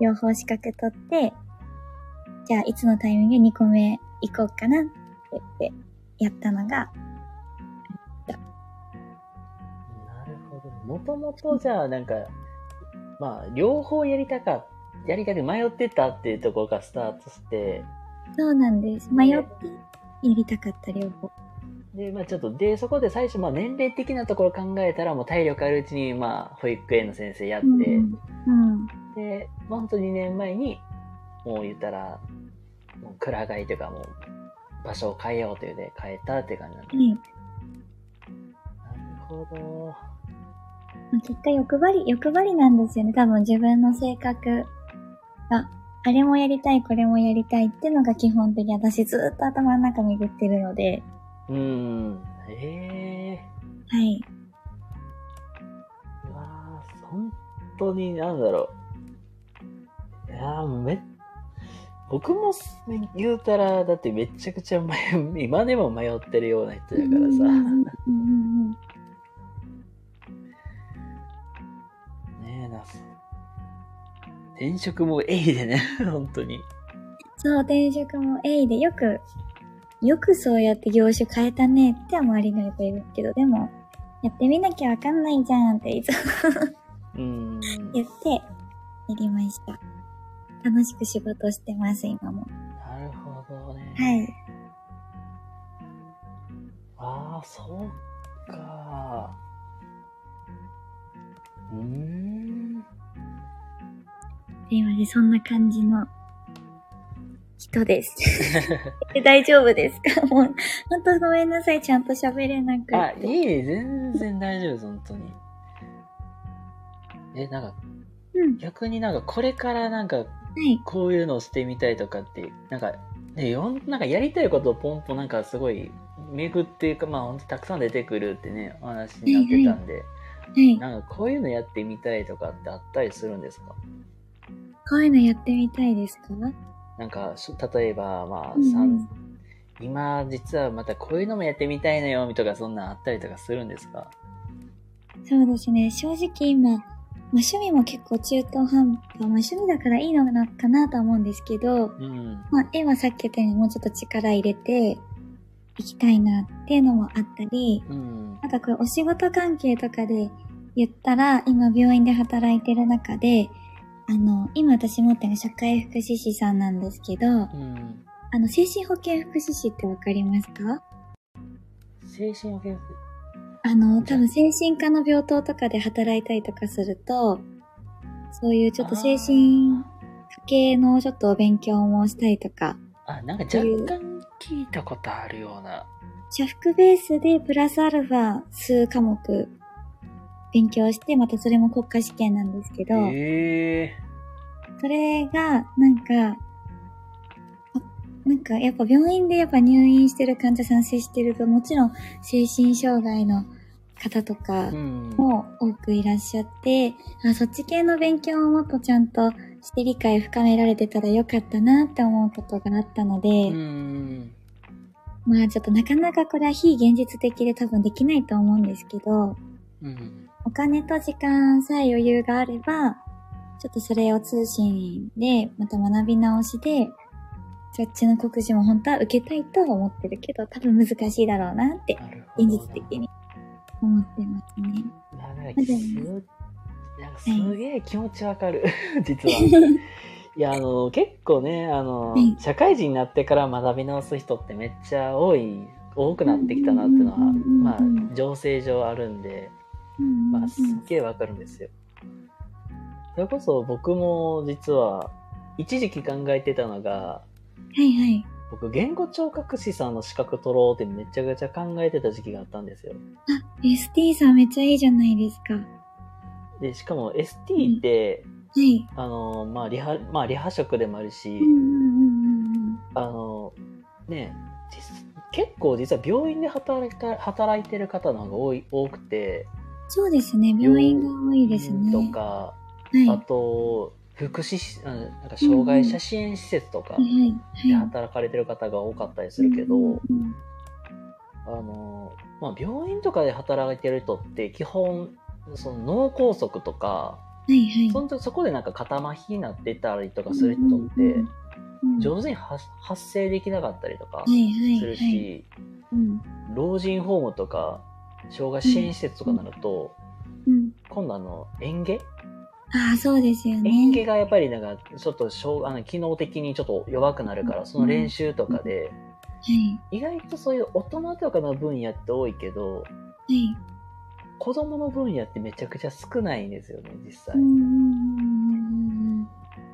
両方資格取って、じゃあいつのタイミングで2個目行こうかなって言って、やったのが、
もともとじゃあなんか、まあ、両方やりたかっやりたく迷ってたっていうところからスタートして、
そうなんです。迷ってやりたかった両方。
で、まあちょっと、で、そこで最初、まあ年齢的なところ考えたら、もう体力あるうちに、まあ、保育園の先生やって、
うん。うん。
で、まあ本当2年前に、もう言ったら、もう蔵替えというかもう、場所を変えようというで変えたって感じなんで。
はい。
なるほど。
まあ結果欲張り、欲張りなんですよね。多分自分の性格が、あれもやりたい、これもやりたいってのが基本的に私ずっと頭の中巡ってるので、
うーん。ええ
はい。
ー。うわー本当に、なんだろう。いやーめ、僕も言うたら、だってめちゃくちゃ迷う、今でも迷ってるような人だからさ。
うんうんうん
ねえな。転職もえいでね、(laughs) 本当に。
そう、転職も A でよく、よくそうやって業種変えたねって周りの人言うけど、でも、やってみなきゃわかんないじゃんっていつも (laughs)
ん。
言って、やりました。楽しく仕事してます、今も。
なるほどね。
はい。
ああ、そうか。うーん。
で、今でそんな感じの、人です。(laughs) え大丈夫ですか？(laughs) もう、ほんとごめんなさい。ちゃんと喋れなくて。
あ、いいえ、全然大丈夫です、本当に。え、なんか、
うん。
逆になんかこれからなんか
はい。
こういうのをしてみたいとかって、なんか、ね、よんなんかやりたいことをポンポンなんかすごい巡っていうか、まあ本当たくさん出てくるってね、お話になってたんで、
はい。
なんかこういうのやってみたいとかってあったりするんですか？
こういうのやってみたいですか？
なんか、し例えば、まあ、
うん
今実はまたこういうのもやってみたいのよ、とかそんなんあったりとかするんですか？
そうですね。正直今、まあ、趣味も結構中途半端。まあ趣味だからいいのかなとは思うんですけど、
うん。
まあ絵はさっき言ったようにもうちょっと力入れていきたいなっていうのもあったり、
うん。
なんかこれお仕事関係とかで言ったら、今病院で働いてる中で、あの、今私持ってるの社会福祉士さんなんですけど、
うん。
あの、精神保健福祉士ってわかりますか？
精神保健
あの、多分精神科の病棟とかで働いたりとかすると、そういうちょっと精神科系のちょっとお勉強もしたりとか、
あ、なんか若干聞いたことあるような。
社服ベースでプラスアルファ数科目勉強して、またそれも国家試験なんですけど、
へえ
それが、なんか、あなんかやっぱ病院でやっぱ入院してる患者さん接してると、もちろん精神障害の方とか
うん。
も多くいらっしゃって、あそっち系の勉強をもっとちゃんとして理解深められてたらよかったなって思うことがあったので、
うん。
まあちょっとなかなかこれは非現実的で多分できないと思うんですけど、
うん。
お金と時間さえ余裕があれば、ちょっとそれを通信でまた学び直しで、そっちの国試も本当は受けたいとは思ってるけど、多分難しいだろうなって。現実的に思ってますね。
ななんか
す
すげえ気持ちわかる、実は。いや、あの、結構ね、あの、
はい
社会人になってから学び直す人ってめっちゃ多い、多くなってきたなっていうのは、まあ、情勢上あるんで、
うん
まあ、すっげえわかるんですよ。それこそ僕も実は、一時期考えてたのが、
はいはい。
僕、言語聴覚士さんの資格取ろうってめちゃくちゃ考えてた時期があったんですよ。
あ、ST さんめっちゃいいじゃないですか。は
で、しかも ST って、
い。
あの、まあ、リハ、まあ、リハ職でもあるし、
うんうんうんうん
あの、ね、実結構実は病院で働いた働いてる方の方が多い多くて、
そうですね。病院が多いですね。
とか、
はい。
あと、福祉なんか障害者支援施設とか。で
はい。
働かれてる方が多かったりするけど、あの、まあ、病院とかで働いてる人って基本、その脳梗塞とか、
はいはい。
そのそこでなんか肩麻痺になってたりとかする人って、
うん
上手に発発声できなかったりとかする
はい。
し、
うん。
老人ホームとか、障害支援施設とかになると、
うん。
今度あの、園芸？
ああ、そうですよね。
園芸がやっぱりなんか、ちょっとあの機能的にちょっと弱くなるから、その練習とかで、
はい。
意外とそういう大人とかの分野って多いけど、
はい。
子供の分野ってめちゃくちゃ少ないんですよね、実際
うん。うん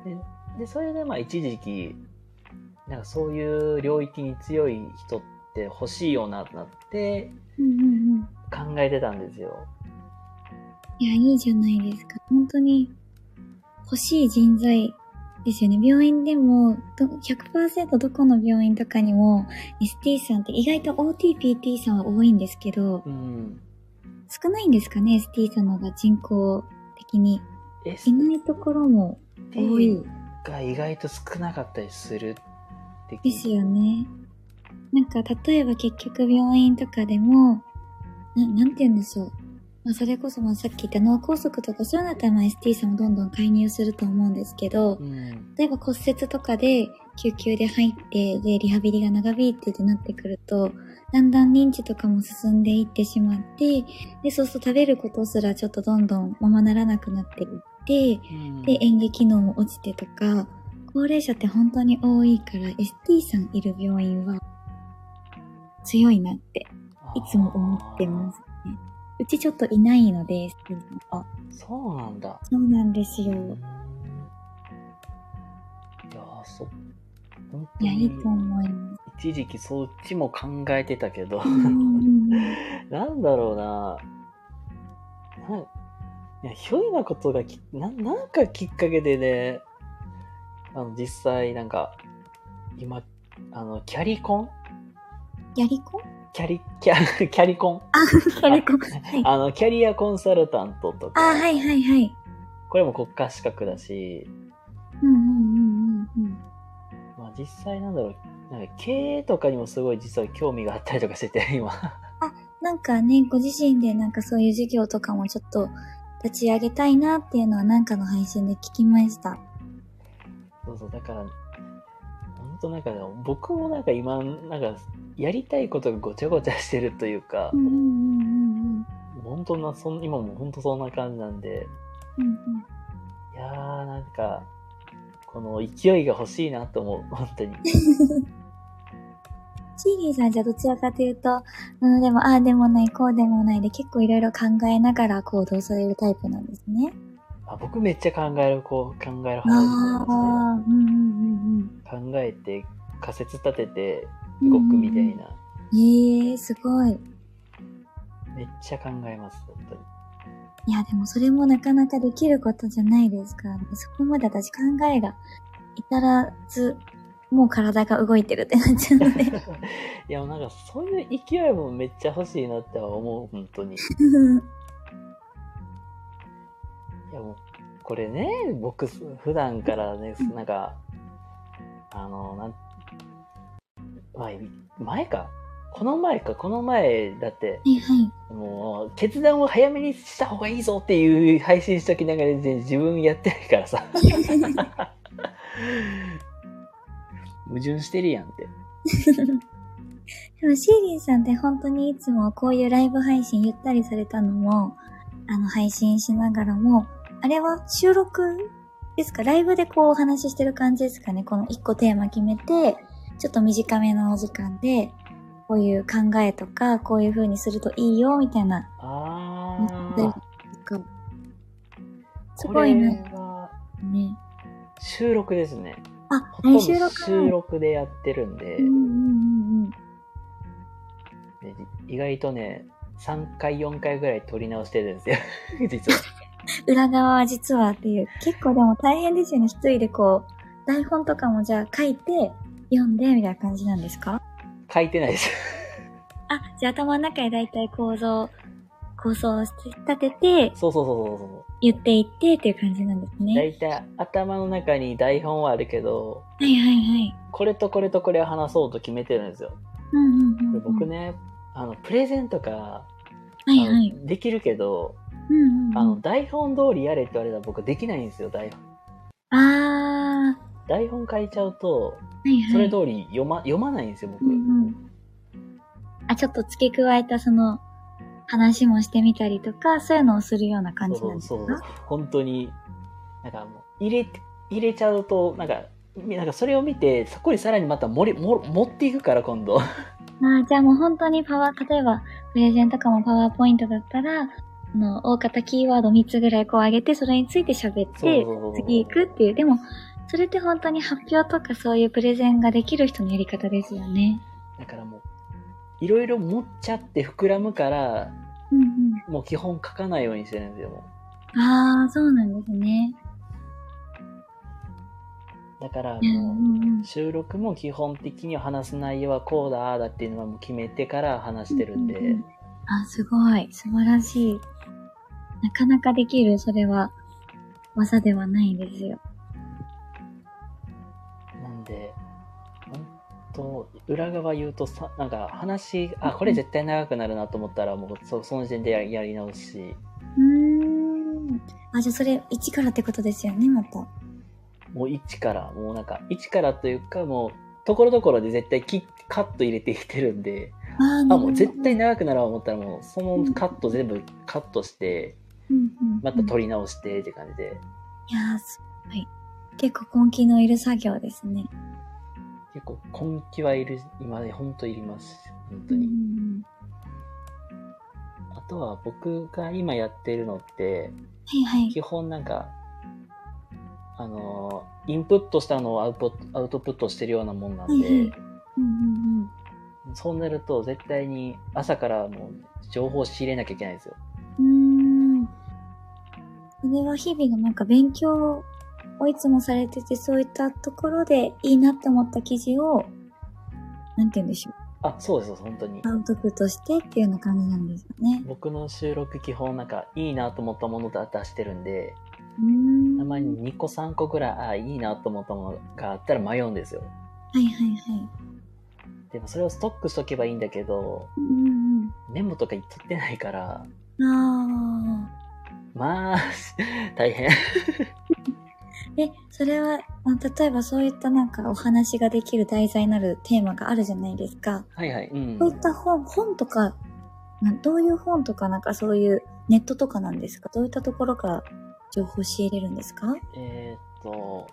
うん
で、それでまあ一時期、なんかそういう領域に強い人って欲しいよなってなって
うんうんうんうん
考えてたんですよ。
いや、いいじゃないですか。本当に欲しい人材ですよね。病院でもど100%どこの病院とかにも ST さんって意外と OTPT さんは多いんですけど、
うん。
少ないんですかね ?ST さんの方が人口的に。いないところも多い
が意外と少なかったりする
ですよね。なんか、例えば結局病院とかでも、ななんて言うんでしょう。まあ、それこそまあさっき言った脳梗塞とかそういうのだったらまあ ST さんもどんどん介入すると思うんですけど、
うん。
例えば骨折とかで救急で入って、で、リハビリが長引いてってなってくると、だんだん認知とかも進んでいってしまって、で、そうすると食べることすらちょっとどんどんままならなくなっていって、
うん
で、演技機能も落ちてとか、高齢者って本当に多いから、ST さんいる病院は強いなって、いつも思ってますね。うちちょっといないので、は。
そうなんだ。
そうなんですよ。
うんいやーそ本当
いや、い
に
いと思います。
一時期そっちも考えてたけど、(laughs) なんだろうな。ないや、ひょいなことがき、な、なんかきっかけでね、あの、実際、なんか、今、あの、キャリコン？
やりこ
キャリ、キャ、(laughs) キャリコン
やりこはい。
あの、キャリアコンサルタントとか、
あ、はいはいはい。
これも国家資格だし、
うんうんうんうんうん。
まあ実際なんだろう、なんか経営とかにもすごい実は興味があったりとかしてて、(laughs) 今。
なんかね、ご自身でなんかそういう事業とかもちょっと立ち上げたいなっていうのはなんかの配信で聞きました。
そうそう、だから、本当なんかね、僕もなんか今、なんか、やりたいことがごちゃごちゃしてるというか
う、んうんうんうん
本当な、そん今も本当そんな感じなんで、
うん。うん
いやー、なんか、この勢いが欲しいなと思う、本当に。(laughs)
シーリーさんじゃどちらかというと、うん、でも、ああでもない、こうでもないで結構いろいろ考えながら行動されるタイプなんですね。
あ僕めっちゃ考える、こう、考える
あ
派です
あ、うんうんうん
ね。考えて、仮説立てて動くみたいな。
うん。ええー、すごい。
めっちゃ考えます、本当に。
いや、でもそれもなかなかできることじゃないですからね。そこまで私考えが至らず、もう体が動いてるってなっちゃうので。(laughs)
いや、なんかそういう勢いもめっちゃ欲しいなっては思う、本当に。(laughs) いやもう、これね、僕、普段からね、なんか、あの、なん、まあ、前か。この前か、この前、だって、
はいはい。
もう、決断を早めにした方がいいぞっていう配信しときながら、全然自分やってないからさ。矛盾してるやんって。(laughs)
でもシーリンさんって本当にいつもこういうライブ配信ゆったりされたのも、あの配信しながらも、あれは収録ですか？ライブでこうお話ししてる感じですかね？この一個テーマ決めて、ちょっと短めのお時間で、こういう考えとか、こういう風にするといいよ、みたいな。
あ
で
ー。
すごいね。ね。
収録ですね。
あ、あれ収録？
収録でやってるんで、
うんうんうんうん。
で意外とね、3回、4回ぐらい撮り直してるんですよ。(laughs) 実は。(laughs)
裏側は実はっていう。結構でも大変ですよね。一人でこう、台本とかもじゃあ書いて、読んで、みたいな感じなんですか？
書いてないです。
あ、じゃあ頭の中でだいたい構造、構想して立てて、
そうそうそうそう。
言っていってっていう感じなんです
だ
ね。
いたい頭の中に台本はあるけど、
はいはいはい。
これとこれとこれを話そうと決めてるんですよ。
うんうんうん、うん。
で僕。ね、あの、プレゼンとか、
はいはい
できるけど、
うんうんうん、
あの、台本通りやれって言われたら僕できないんですよ、台本。
あ
台本書いちゃうと、
ー、はいはい。
それ通り読ま、読まないんですよ、僕。
うんうん。あ、ちょっと付け加えたその、話もしてみたりとか、そういうのをするような感じなんですか？
そうそう。本当に、なんかもう、入れて、入れちゃうと、なんか、みなんかそれを見て、そこにさらにまた盛り、も持っていくから、今度。(laughs)
ああ、じゃあもう本当にパワー、例えば、プレゼンとかもパワーポイントだったら、あの、大方キーワード3つぐらいこう上げて、それについて喋って、次行くっていう。でも、それって本当に発表とかそういうプレゼンができる人のやり方ですよね。
だからもう、いろいろ持っちゃって膨らむから、
うんうん。
もう基本書かないようにしてるんですよ、もう。
ああ、そうなんですね。
だからも
ん
う、収録も基本的には話す内容はこうだ、ああだっていうのはもう決めてから話してるんで、
ううあ、すごい。素晴らしい。なかなかできる、それは、技ではないんですよ。
なんで、本当裏側言うとさ、なんか話、あ、これ絶対長くなるなと思ったら、もうそその時点でややり直し、
うーん。あ、じゃあそれ、一からってことですよね、また。
もう一から、もうなんか、一からというか、もう、ところどころで絶対キカット入れてきてるんで、
あ
もう絶対長くなるわ思ったら、もう、そのカット全部カットして、また撮り直してって感じで、
いやー、すごい。結構根気のいる作業ですね。
結構根気はいる、今ね、本当いります。本当
うん
に。
うん
あとは僕が今やってるのって、
はいはい。
基本なんか、あの、インプットしたのをアウトアウトプットしてるようなもんなんで、
はいはいうんうん
そうなると絶対に朝からもう情報を仕入れなきゃいけないんですよ。
れは日々のなんか勉強をいつもされてて、そういったところでいいなって思った記事を、なんて言うんでしょう。
あ、そうです、本当に。
アウトプットしてっていうような感じなんですよね。
僕の収録基本なんかいいなと思ったものだ出してるんで、
ん。
たまに2個3個ぐらい、あ、いいなと思ったものがあったら迷うんですよ。
はいはいはい。
でもそれをストックしとけばいいんだけど、
うん
メモとか取ってないから、
うん。あ
まあ、大変。
あ。(laughs) え、それは、あ例えばそういったなんかお話ができる題材になるテーマがあるじゃないですか。
はいはい。うん
こういった本、本とか、などういう本とかなんかそういうネットとかなんですか？どういったところから情報を仕入れるんですか？は
えーっと、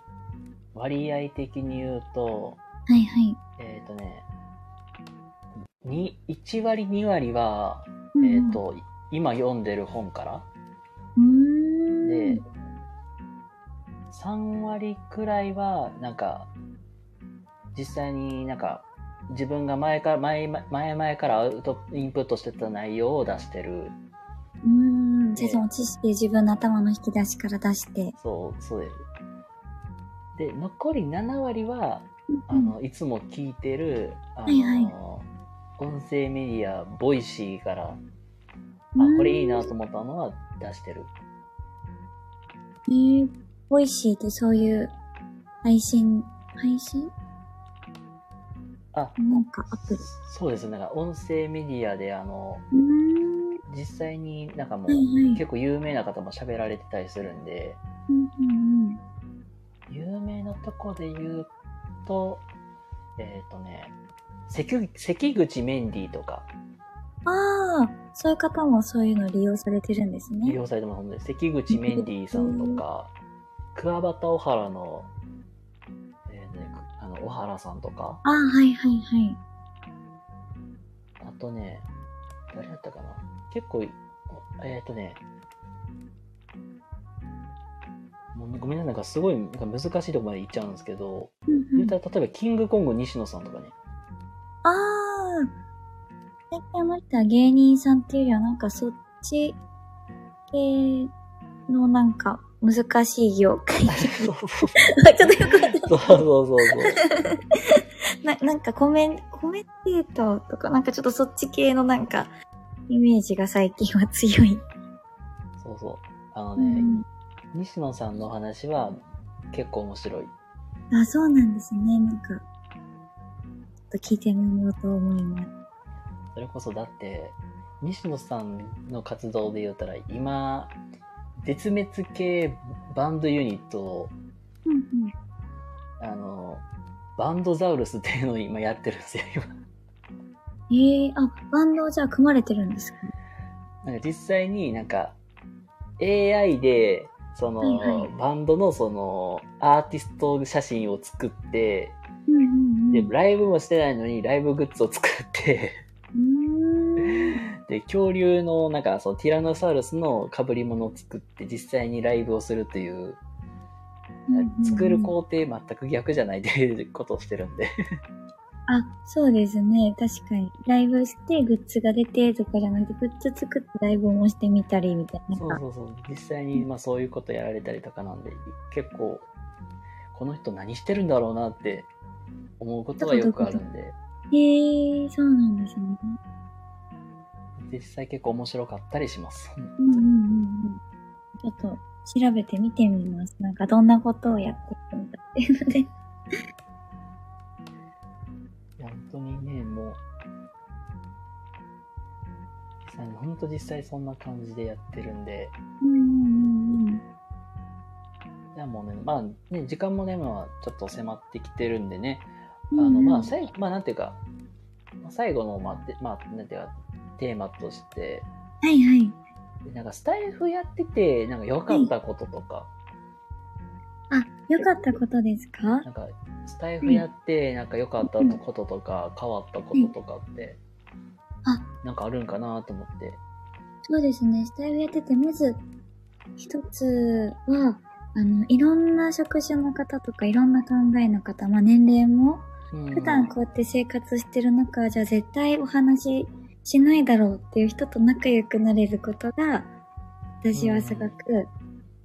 割合的に言うと、
いはい。
えーっとね、に1割2割は、
うん
えーっ、と、今読んでる本から。で、3割くらいは、なんか、実際になんか、自分が前から、前、前々からアウト、インプットしてた内容を出してる。
うーん。じゃあその知識自分の頭の引き出しから出して。
そう、そうです。で、残り7割は、あ
うん
の、いつも聞いてる、あの、
はいはい
音声メディア、 Voicy から、あ
うん、
これいいなと思ったのは出してる。
えー、 Voicy ってそういう配信、配信？
あ、
なんかアプリ。
そうです。なんか音声メディアで、あの。実際になんかもう、
はいはい
結構有名な方も喋られてたりするんで、
うんうん
有名なとこで言うと、えっ、とね、関関口メンディーとか
うん。ああ、そういう方もそういうのを利用されてるんですね。
利用されてます。ので、関口メンディーさんとか、桑畑小原の、えーね、あの、小原さんとか、
ああ、はいはいはい。
あとね、誰だったかな。結構、えっ、とね、もうごめんなさい、なんかすごいなんか難しいとこまで行っちゃうんですけど、
うんうん、
言ったら例えばキングコング西野さんとかね、
ああ、最近思った芸人さんっていうよりはなんかそっち系のなんか難しい業界。(laughs) ちょっとよくわかんない (laughs)
そうそうそうそう。
ななんかコメン、コメンテーターとかなんかちょっとそっち系のなんかイメージが最近は強い。
そうそう。あの
う
ね、
ん、
西野さんの話は結構面白い。
あ、そうなんですね。なんか、ちょっと聞いてみようと思います。
それこそだって、西野さんの活動で言ったら、今、絶滅系バンドユニットを、
うんうん。
あの、バンドザウルスっていうのを今やってるんですよ、今。
ええあ、バンドじゃあ組まれてるんですか？
なんか実際になんか、AI で、その、
はいはい
バンドのその、アーティスト写真を作って、
うんうんうん。
で、ライブもしてないのにライブグッズを作って。で、恐竜の、なんか、そのティラノサウルスの被り物を作って実際にライブをするっていう、作る工程全く逆じゃないっていうことをしてるんで。
あ、そうですね。確かに。ライブしてグッズが出てとかじゃなくて、グッズ作ってライブもしてみたりみたいな。
そうそうそう。実際に、まあそういうことやられたりとかなんで、結構、この人何してるんだろうなって思うことがよくあるんで、
へえー、そうなんですね。
実際結構面白かったりします。
うんうんうんうん。ちょっと調べてみてみます。なんかどんなことをやってるんだっていうので。
いや、本当にね、もう、本当実際そんな感じでやってるんで、
うんうんうんうん。
いやもうね、まあね、時間もね、まあちょっと迫ってきてるんでね、あの、まあ最後、まあなんていうか、まあ最後の、まあ、てまあ、なんていうか、テーマとして、
はいはい。
なんかスタイフやってて、なんか良かったこととか、
あ、よかったことですか？
なんか、スタイフやって、なんか良かったこととか、変わったこととかって、
あ、
なんかあるんかなと思って。
そうですね。スタイルやってて、まず、一つは、あの、いろんな職種の方とか、いろんな考えの方、まあ年齢も、
うん。
普段こうやって生活してる中、じゃあ絶対お話ししないだろうっていう人と仲良くなれることが、私はすごく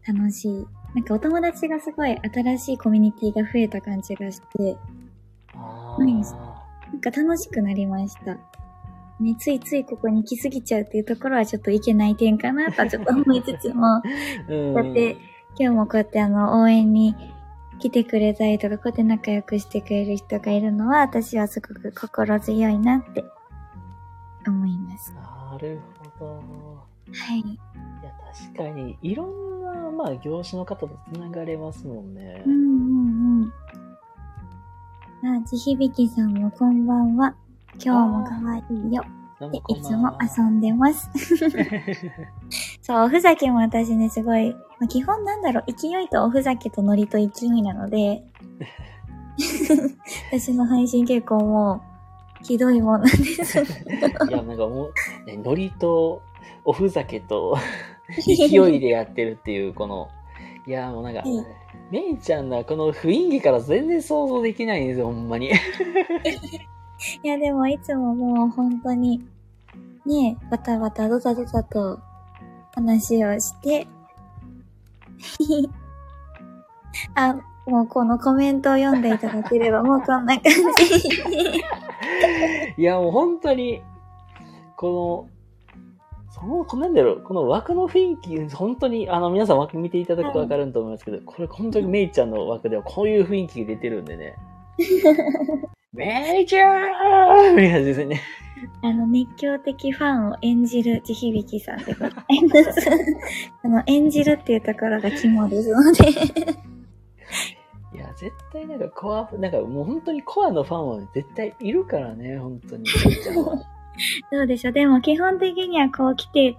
楽しい。なんかお友達がすごい新しいコミュニティが増えた感じがして、
あ
なんか楽しくなりました。ね、ついついここに来すぎちゃうっていうところはちょっといけない点かなとはちょっと思いつつも、(laughs)
うん
こうやって今日もこうやってあの応援に来てくれたりとか、こうやって仲良くしてくれる人がいるのは私はすごく心強いなって思います。
なるほど。
はい。
いや、確かに、いろんな、まあ、業種の方とつながれますもんね
うん。うんうん。あ、地響きさんもこんばんは。今日も可愛いよ。でいつも遊んでます。(laughs) そう、おふざけも私ね、すごい、まあ、基本なんだろう、勢いとおふざけとノリと勢いなので、(laughs) (laughs) 私の配信結構もう、ひどいもんなんです。(laughs)
いや、なんかもう、ね、ノリと、おふざけと、勢いでやってるっていう、この、いや、もうなんか
はい、
めいちゃんのこの雰囲気から全然想像できないんですよ、ほんまに。(laughs)
いや、でもいつももう本当に、ねバタバタドタドタと話をして、あ、(laughs) もうこのコメントを読んでいただければもうこんな感じ。(laughs)
いや、もう本当に、この、その、こなんだろう、この枠の雰囲気、本当に、あの、皆さん枠見ていただくとわかると思いますけど、これ本当にめいちゃんの枠ではこういう雰囲気が出てるんでね。(laughs) めいちゃーんみたいな感じですね。
あの、熱狂的ファンを演じる地響さんでございます。(laughs) あの、演じるっていうところが肝ですので。(laughs)
いや、絶対なんかコア、なんかもう本当にコアのファンは絶対いるからね、本当に。(laughs)
どうでしょうでも基本的にはこう来て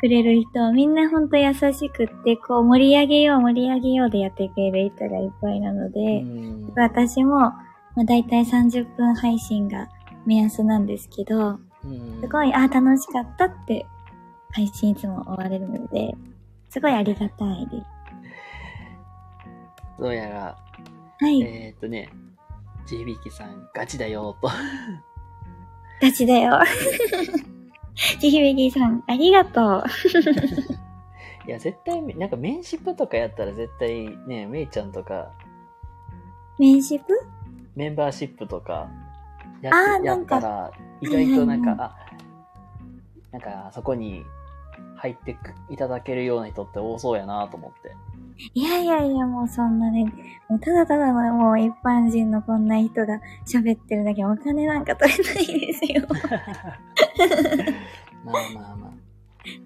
くれる人、みんなほんと優しくって、こう盛り上げよう盛り上げようでやってくれる人がいっぱいなので、
うん
私も、まあ、大体30分配信が目安なんですけど、
うん
すごい、あ、楽しかったって配信いつも終われるので、すごいありがたいです。
どうやら、
はい、
えーっとね、地響さんガチだよと。
ガチだよ。ちひびきさん、ありがとう。
いや、絶対、なんかメンシップとかやったら絶対ね、めいちゃんとか、
メンシップ？
メンバーシップとかやっや
あーなんか
ったら、意外となんか、
はい
あ、なんかそこに入ってくいただけるような人って多そうやなと思って。
いやいやいや、もうそんなね、もうただただのもう一般人のこんな人が喋ってるだけお金なんか取れないですよ。(laughs)
まあまあまあ。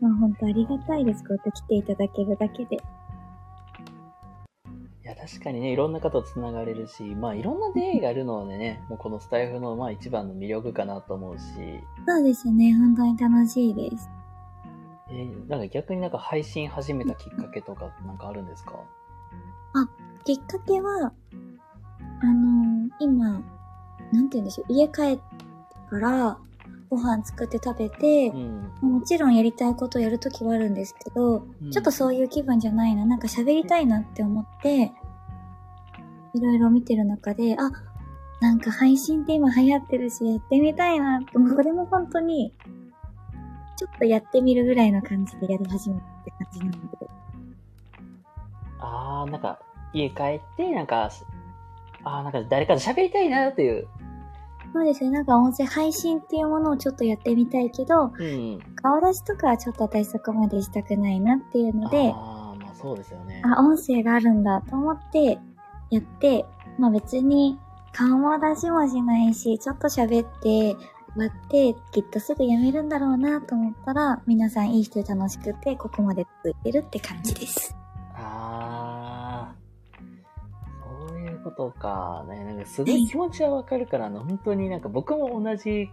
もう本当ありがたいです。こうやって来ていただけるだけで。
いや、確かにね、いろんな方と繋がれるし、まあいろんな出会いがあるのでね、もうこのスタイフのまあ一番の魅力かなと思うし、
そうですね、本当に楽しいです。
えーなんか逆になんか配信始めたきっかけとかなんかあるんですか？
きっかけは、あのー今、なんて言うんでしょう、家帰ってからご飯作って食べて、
うん。
もちろんやりたいことをやるときはあるんですけど、
うん
ちょっとそういう気分じゃないな、なんか喋りたいなって思って、いろいろ見てる中で、あ、なんか配信って今流行ってるし、やってみたいなって、もうこれも本当に、ちょっとやってみるぐらいの感じでやり始めたって感じなので。
あー、なんか家帰って、なんか、あー、なんか誰かと喋りたいなっていう。
そうですね、なんか音声配信っていうものをちょっとやってみたいけど、
うん。
顔出しとかはちょっと私そこまでしたくないなっていうので、
あー、まあそうですよね。
あ、音声があるんだと思ってやって、まあ別に顔も出しもしないし、ちょっと喋って、終わって、きっとすぐやめるんだろうなと思ったら、皆さんいい人で楽しくて、ここまで続いてるって感じです。
あー、そういうことか。ね、なんかすごい気持ちはわかるから、あの、本当になんか僕も同じ、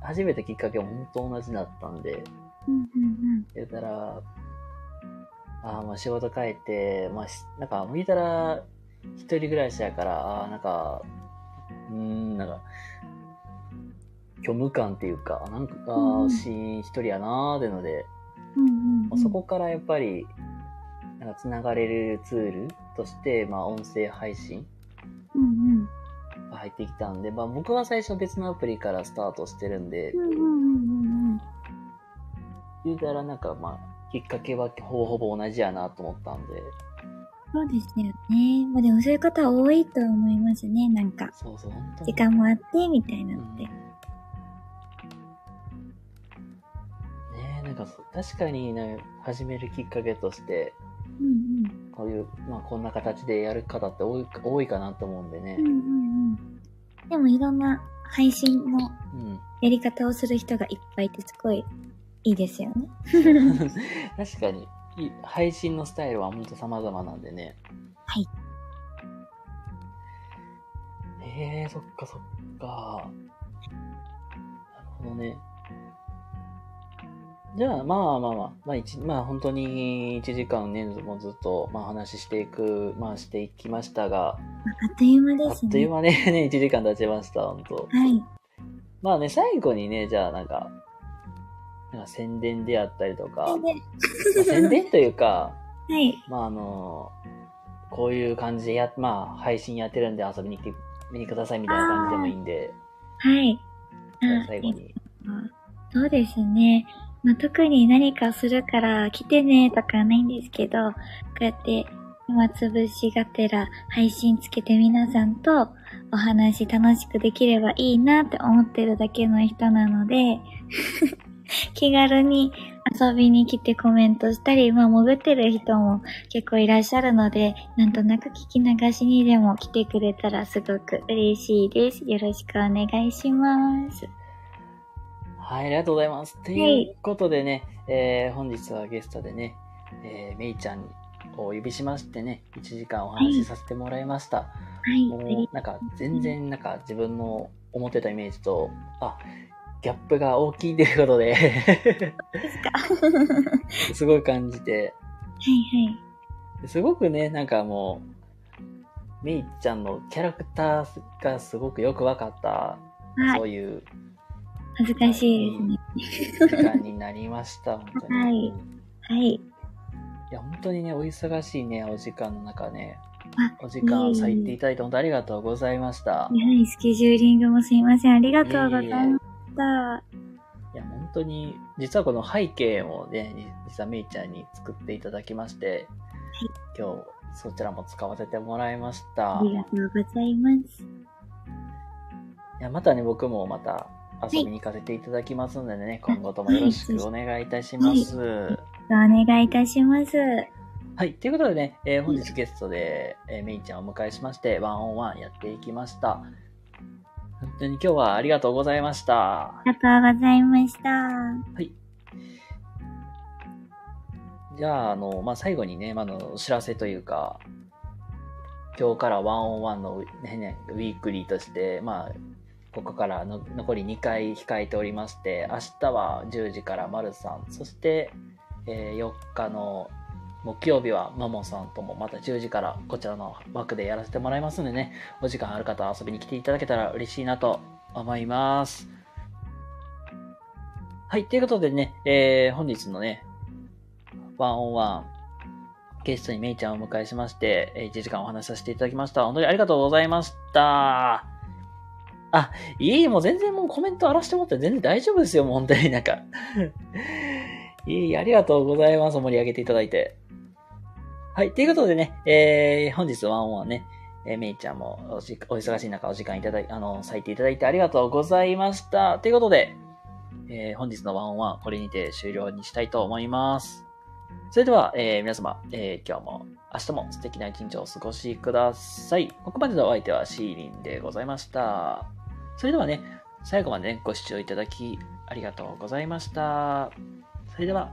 初めてきっかけも本当同じだったんで、
うんうん
言ったら、あーまあ仕事帰って、まあし、なんか、見たら、一人暮らしやから、あーなんか、うーん、なんか、虚無感っていうか、なんか、
うんうん
し、一人やなーってので、
うん。うんうん
そこからやっぱり、なんか繋がれるツールとして、まあ、音声配信
うんうん。
が入ってきたんで、まあ、僕は最初別のアプリからスタートしてるんで
う、んうんうんうん
言うたらなんかまあ、きっかけはほぼほぼ同じやなと思ったんで、
そうですよね。まあでもそういう方多いと思いますね。なんか、
そうそう、
時。間もあって、みたいなのって。
ねえ、なんか確かにね、始めるきっかけとして、
うんうん。
こういう、まあこんな形でやる方って多い多いかなと思うんでね
うん。うんうん。でもいろんな配信の
うん。
やり方をする人がいっぱいいてすごいいいですよね。(laughs)
確かに、い配信のスタイルは本当様々なんでね。
はい。
えー、そっかそっか。なるほどね。じゃあ、まあまあまあ、まあ一、まあ本当に1時間ね、もずっと、まあ話していく、まあしていきましたが、
あっという間
あ
ですね。
っという間ね、ね、1時間経ちました、本当
はい。
まあね、最後にね、じゃあなんか、なんか宣伝であったりとか、宣伝というか、(laughs)
はい。
まああの、こういう感じでや、まあ配信やってるんで遊びに来て、見にくださいみたいな感じでもいいんで、
はい。
最後に。
そうですね。まあ、特に何かするから来てねとかないんですけど、こうやって暇つぶしがてら配信つけて皆さんとお話楽しくできればいいなって思ってるだけの人なので、(laughs) 気軽に遊びに来てコメントしたり、まあ潜ってる人も結構いらっしゃるので、なんとなく聞き流しにでも来てくれたらすごく嬉しいです。よろしくお願いします。
はい、ありがとうございます。ということでね、えー本日はゲストでね、えーめいちゃんをお呼びしましてね、1時間お話しさせてもらいました。
はい。
もう、なんか、全然、なんか、自分の思ってたイメージと、あ、ギャップが大きいということで、
です (laughs)
すごい感じて、
はい。
すごくね、なんかもう、めいちゃんのキャラクターがすごくよくわかった、
はい。
そういう
恥ずかしいですね。
時間になりました、本当に。
はいはい。
いや、本当にね、お忙しいね、お時間の中ね、
あ、
お時間を割いていただいて、本当ありがとうございました。
はい、スケジューリングもすいません。ありがとうございました。
いや、本当に、実はこの背景をね、実はめいちゃんに作っていただきまして、今日、そちらも使わせてもらいました。
ありがとうございます。
いや、またね、僕もまた遊びに行かせていただきますのでね、今後ともよろしくお願いいたします。
お願いいたします。
はい。ということでね、えー本日ゲストで、えーメイちゃんをお迎えしまして、ワンオンワンやっていきました。本当に今日はありがとうございました。
ありがとうございました。
はい。じゃあ、あの、まあ、最後にね、まあ、あの、お知らせというか、今日からワンオンワンの、ねね、ウィークリーとして、まあ、ここからの残り2回控えておりまして、明日は10時から丸さん、そして、えー4日の木曜日はマモさんともまた10時からこちらの枠でやらせてもらいますのでね、お時間ある方は遊びに来ていただけたら嬉しいなと思います。はい、ということでね、えー、本日のね、ワンオンワン、ゲストにメイちゃんをお迎えしまして、え1時間お話しさせていただきました。本当にありがとうございました。あ、いい、もう全然もうコメント荒らしてもらって全然大丈夫ですよ、もう本当になんか。(laughs) いい、ありがとうございます。盛り上げていただいて。はい、ということでね、えー、本日ワンオンワンね、えー、めいちゃんもお忙しい中お時間いただいあの、割いていただいてありがとうございました。ということで、えー本日のワンオンワン、これにて終了にしたいと思います。それでは、えー皆様、えー今日も明日も素敵な一日をお過ごしください。ここまでのお相手はシーリンでございました。それではね、最後まで、ね、ご視聴いただきありがとうございました。それでは、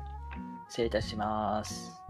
失礼いたします。